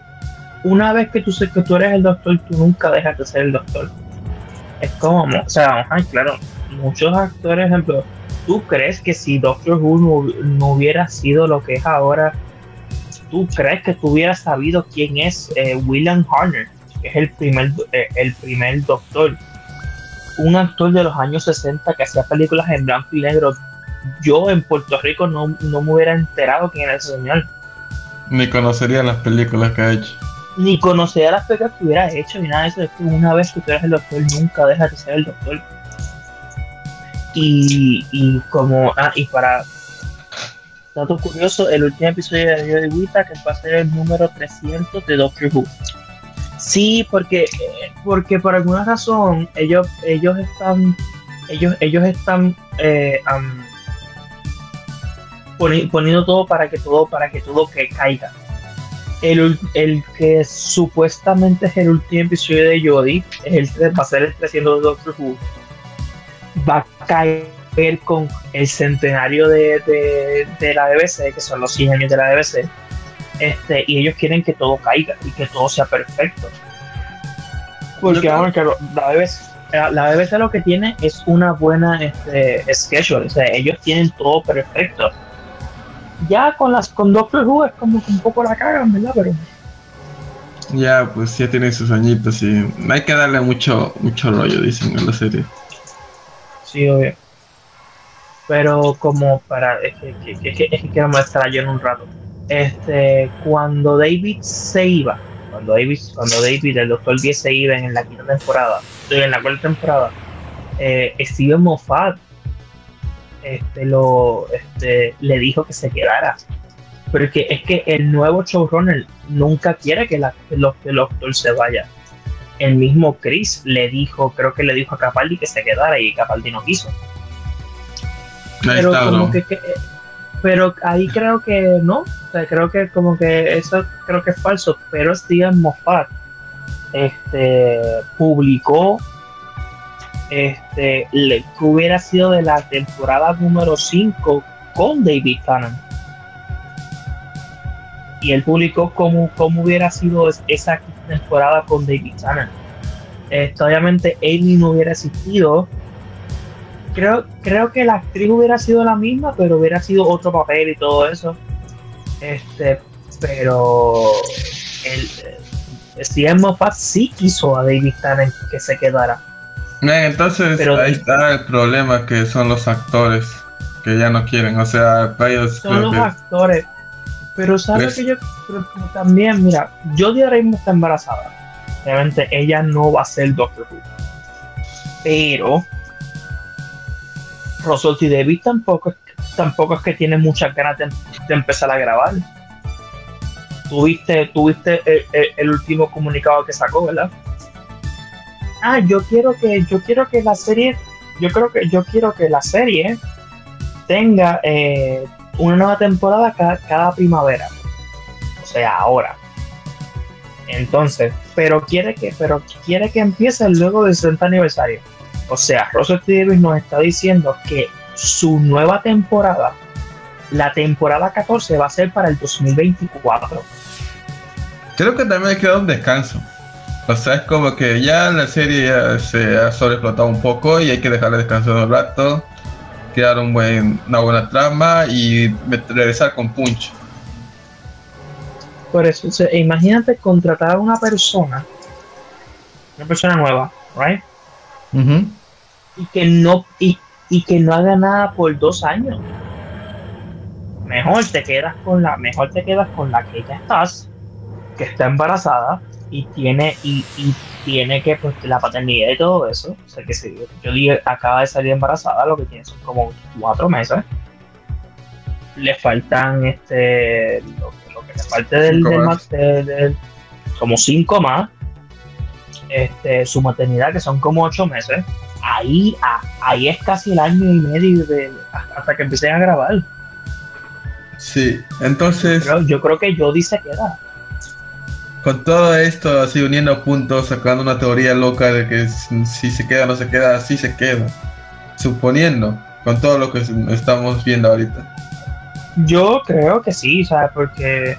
Una vez que tú, que tú eres el doctor, tú nunca dejas de ser el doctor. Es como, o sea, claro, muchos actores, ejemplo, ¿tú crees que si Doctor Who no, no hubiera sido lo que es ahora, tú crees que tú hubieras sabido quién es eh, William Harner, que es el primer, eh, el primer doctor? Un actor de los años 60 que hacía películas en blanco y negro yo en Puerto Rico no, no me hubiera enterado quién era ese señor. Ni conocería las películas que ha hecho. Ni conocía las películas que hubiera hecho, ni nada de eso. Es que una vez que tú eres el doctor, nunca dejas de ser el doctor. Y, y como, ah, y para dato curioso, el último episodio de Dios de Wita, que va a ser el número 300 de Doctor Who. Sí, porque, eh, porque por alguna razón ellos, ellos están, ellos, ellos están eh, am, poni- poniendo todo para que todo, para que todo que caiga. El, el que supuestamente es el último episodio de Jodie, el, va a ser el 300 de Doctor Who, va a caer con el centenario de, de, de la BBC, que son los 100 años de la BBC, este, y ellos quieren que todo caiga y que todo sea perfecto. Porque vamos, claro, la BBC, la BBC lo que tiene es una buena este, schedule, o sea, ellos tienen todo perfecto. Ya con las con Doctor Who es como que un poco la cagan, ¿verdad? Pero Ya, pues ya tiene sus añitos y hay que darle mucho, mucho rollo, dicen en la serie. sí, obvio. Pero como para es que, que- que- que- es que quiero molestar yo en un rato. Este, cuando David se iba, cuando David, cuando David, el Doctor 10 se iba en la quinta temporada, en la cuarta temporada, eh, Steven Moffat este, lo, este, le dijo que se quedara. Porque es que el nuevo showrunner nunca quiere que, la, que, lo- que el doctor se vaya. El mismo Chris le dijo, creo que le dijo a Capaldi que se quedara y Capaldi no quiso. Pero está, como que, que- pero ahí creo que no. O sea, creo que como que eso creo que es falso. Pero Steven Moffat este, publicó este, que hubiera sido de la temporada número 5 con David Cannon. Y él publicó cómo, cómo hubiera sido es- esa temporada con David Cannon. Este, obviamente Amy no hubiera existido. Creo, creo que la actriz hubiera sido la misma, pero hubiera sido otro papel y todo eso. Este, pero el, eh, Steven Moffat sí quiso a David Tennant que se quedara. Eh, Entonces Pero- ahí está el problema que son los actores que ya no quieren. O sea, ellos Son los que actores. Pero sabes que yo pero- pero también, mira, Jodie ahora mismo está embarazada. Obviamente ella no va a ser Doctor Who. Pero T. Davis tampoco, tampoco es que tiene muchas ganas de, de empezar a grabar. Tuviste, tuviste el, el- el último comunicado que sacó, ¿verdad? Ah, yo quiero que, yo quiero que la serie, yo creo que, yo quiero que la serie tenga eh, una nueva temporada cada, cada primavera. O sea, ahora. Entonces, pero quiere que, pero quiere que empiece luego del 60 aniversario. O sea, Russell T. Davis nos está diciendo que su nueva temporada, la temporada 14, va a ser para el 2024. Creo que también hay que un descanso. O sea, es como que ya la serie ya se ha sobreexplotado un poco y hay que dejarle descansar un rato, crear un buen, una buena trama y regresar con punch. Por eso, o sea, imagínate contratar a una persona, una persona nueva, right? Y que no, y, y que no haga nada por dos años. Mejor te quedas con la, mejor te quedas con la que ya estás, que está embarazada y tiene, y, y tiene que, pues, la paternidad y todo eso. O sea que si yo digo, acaba de salir embarazada, lo que tiene son como cuatro meses. Le faltan este lo, lo que le falte del, del, del- como cinco más. Este, su maternidad, que son como ocho meses. Ahí, a- ahí es casi el año y medio de, hasta que empiecen a grabar. Sí, entonces Yo, yo creo que Jodie se queda. Con todo esto, así uniendo puntos, sacando una teoría loca de que si si se queda o no se queda, así se queda. Suponiendo, con todo lo que estamos viendo ahorita. Yo creo que sí, ¿sabes? Porque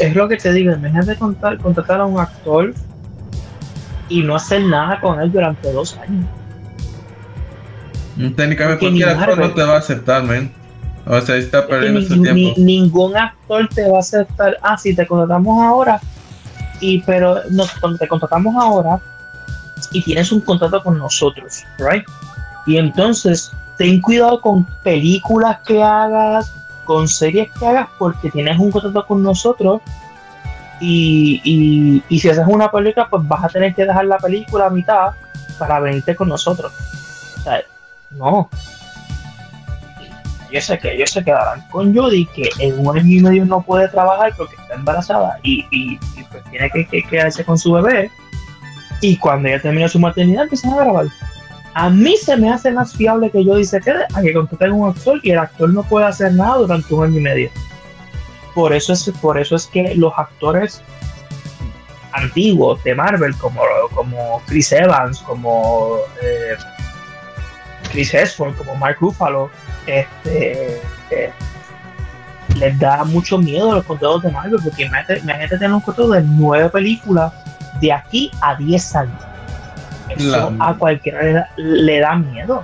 es lo que te digo, imagínate contar, contratar a un actor y no hacer nada con él durante dos años. Técnicamente Porque ni cualquier actor no te va a aceptar, man. O sea, está perdiendo ni- su ni- tiempo. ningún actor te va a aceptar, ah, sí, te contratamos ahora, y pero no, te contratamos ahora y tienes un contrato con nosotros, right? Y entonces, ten cuidado con películas que hagas, con series que hagas, porque tienes un contrato con nosotros. Y, y, y si haces una película, pues vas a tener que dejar la película a mitad para venirte con nosotros. O sea, no. Yo sé que ellos se quedarán con Jodie, que en un año y medio no puede trabajar porque está embarazada y, y- y, tiene que, que quedarse con su bebé. Y cuando ella termine su maternidad, empiezan a grabar. A mí se me hace más fiable que Jodie se quede a que contraten un actor y el actor no puede hacer nada durante un año y medio. Por eso es, por eso es que los actores antiguos de Marvel, como, como Chris Evans, como eh, Chris Hemsworth, como Mark Ruffalo, este, eh, les da mucho miedo a los contratos de Marvel, porque imagínate, tener un contrato de nueve películas de aquí a 10 años. Eso La- a cualquiera le da, le da miedo.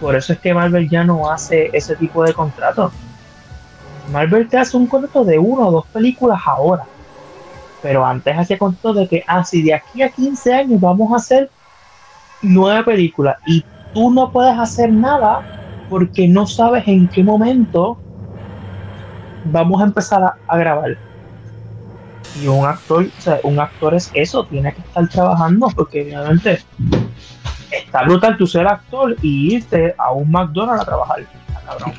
Por eso es que Marvel ya no hace ese tipo de contratos. Marvel te hace un contrato de una o dos películas ahora. Pero antes hacía contrato de que, ah, si de aquí a 15 años vamos a hacer nueve películas y tú no puedes hacer nada porque no sabes en qué momento vamos a empezar a, a grabar. Y un actor, o sea, un actor es eso, tiene que estar trabajando porque obviamente está brutal tú ser actor y irte a un McDonald's a trabajar. Está cabrón.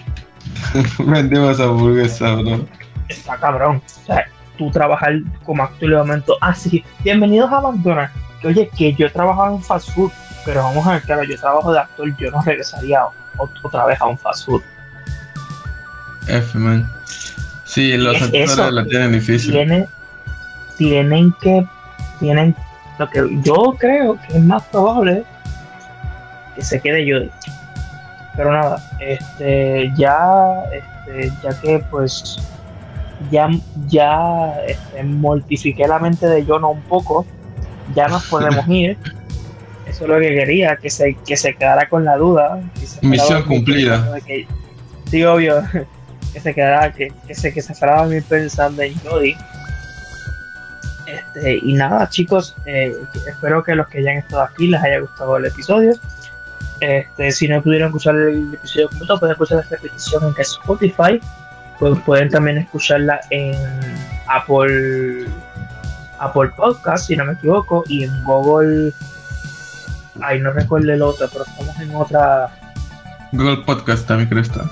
*laughs* Vendemos hamburguesa, bro. Está cabrón. O sea, tú trabajar como actor de momento, ah, sí, bienvenidos a McDonald's. Que oye, que yo he trabajado en fast food, pero vamos a ver, claro, yo trabajo de actor, yo no regresaría ot- otra vez a un fast food. F, man. Sí, los *laughs* eso. la tienen difícil. Tiene, tienen que, tienen, lo que yo creo que es más probable que se quede Judy. Pero nada, este, ya, este, ya que pues, ya, ya, este, mortifiqué la mente de Jonah un poco, ya nos *laughs* podemos ir. Eso es lo que quería, que se, que se quedara con la duda. Misión cumplida. que- sí, obvio, que se quedara, que, que se, que se a dormir pensando en Jodie. Este, y nada, chicos, eh, espero que los que hayan estado aquí les haya gustado el episodio. Este, si no pudieron escuchar el episodio completo, pueden escuchar la repetición en Spotify. Pues pueden también escucharla en Apple, Apple Podcast, si no me equivoco, y en Google. Ay, no recuerdo el otro, pero estamos en otra. Google Podcast también creo está.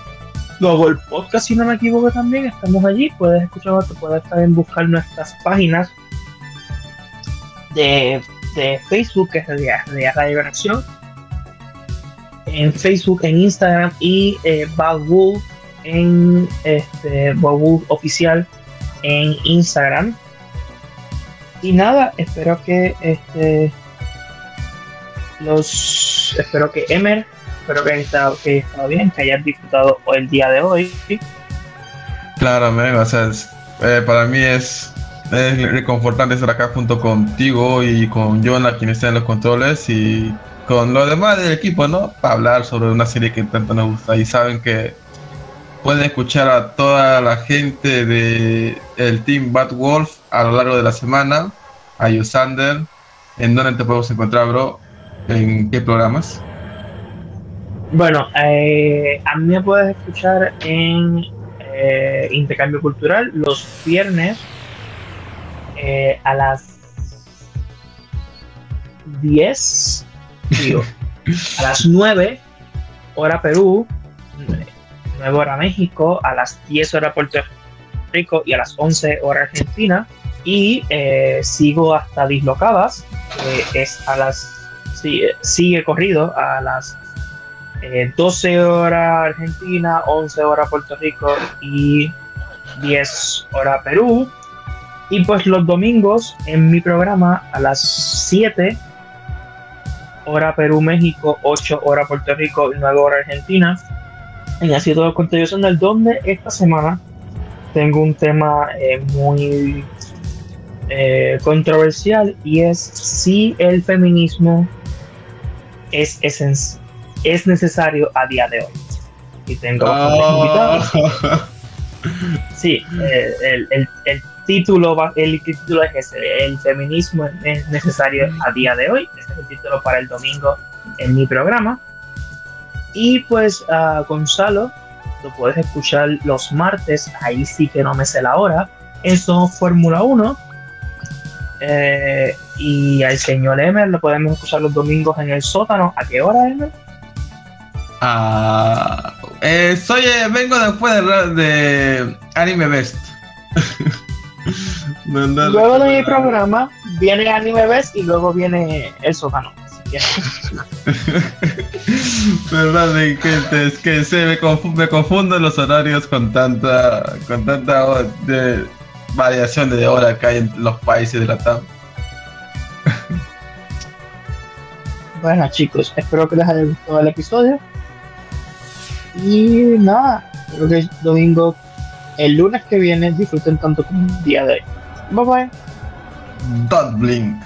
Google Podcast, si no me equivoco también, estamos allí. Puedes escuchar, puedes también buscar nuestras páginas de, de Facebook, que es de, de Radio Conexión. En Facebook, en Instagram y eh, Bad Wolf en este, Bad Wolf Oficial en Instagram. Y nada, espero que este los espero que Emer, espero que haya estado, que bien, que hayas disfrutado el día de hoy. Claro, amigo, o sea, eh, para mí es, reconfortante estar acá junto contigo y con Jonah, quien está en los controles, y con los demás del equipo, ¿no? Para hablar sobre una serie que tanto nos gusta. Y saben que pueden escuchar a toda la gente de Team Bad Wolf a lo largo de la semana, a Yusander. ¿En dónde te podemos encontrar, bro? ¿En qué programas? Bueno, eh, a mí me puedes escuchar en eh, Intercambio Cultural los viernes eh, a las 10, digo, *laughs* a las 9 hora Perú, 9 hora México, a las 10 hora Puerto Rico y a las 11 hora Argentina. Y eh, sigo hasta Dislocadas, que es a las. sí, sigue corrido a las eh, 12 horas Argentina, 11 horas Puerto Rico y 10 horas Perú. Y pues los domingos en mi programa a las 7 hora Perú, México, 8 horas Puerto Rico y 9 horas Argentina. En así todo el contenido sonal, donde esta semana tengo un tema eh, muy eh, controversial y es si el feminismo es esencial es necesario a día de hoy. Y tengo invitados. *laughs* Sí, eh, el, el- el título va- el título es ese, el feminismo es necesario a día de hoy. Ese es el título para el domingo en mi programa. Y pues a Gonzalo lo puedes escuchar los martes, ahí sí que no me sé la hora, en Somos Fórmula 1. Eh, y al señor Emer lo podemos escuchar los domingos en el sótano. ¿A qué hora, Emer? Ah, eh, soy, eh, vengo después de, Anime Best. *laughs* No, no, Luego de mi programa viene Anime Best y luego viene el sótano. Que- Verdad, gente, es que se me, confu- me confunden los horarios con tanta, con tanta de variación de hora que hay en los países de la TAM. Bueno, chicos, espero que les haya gustado el episodio. Y nada, espero que domingo, el lunes que viene, disfruten tanto como el día de hoy. Bye bye. Dot Blink.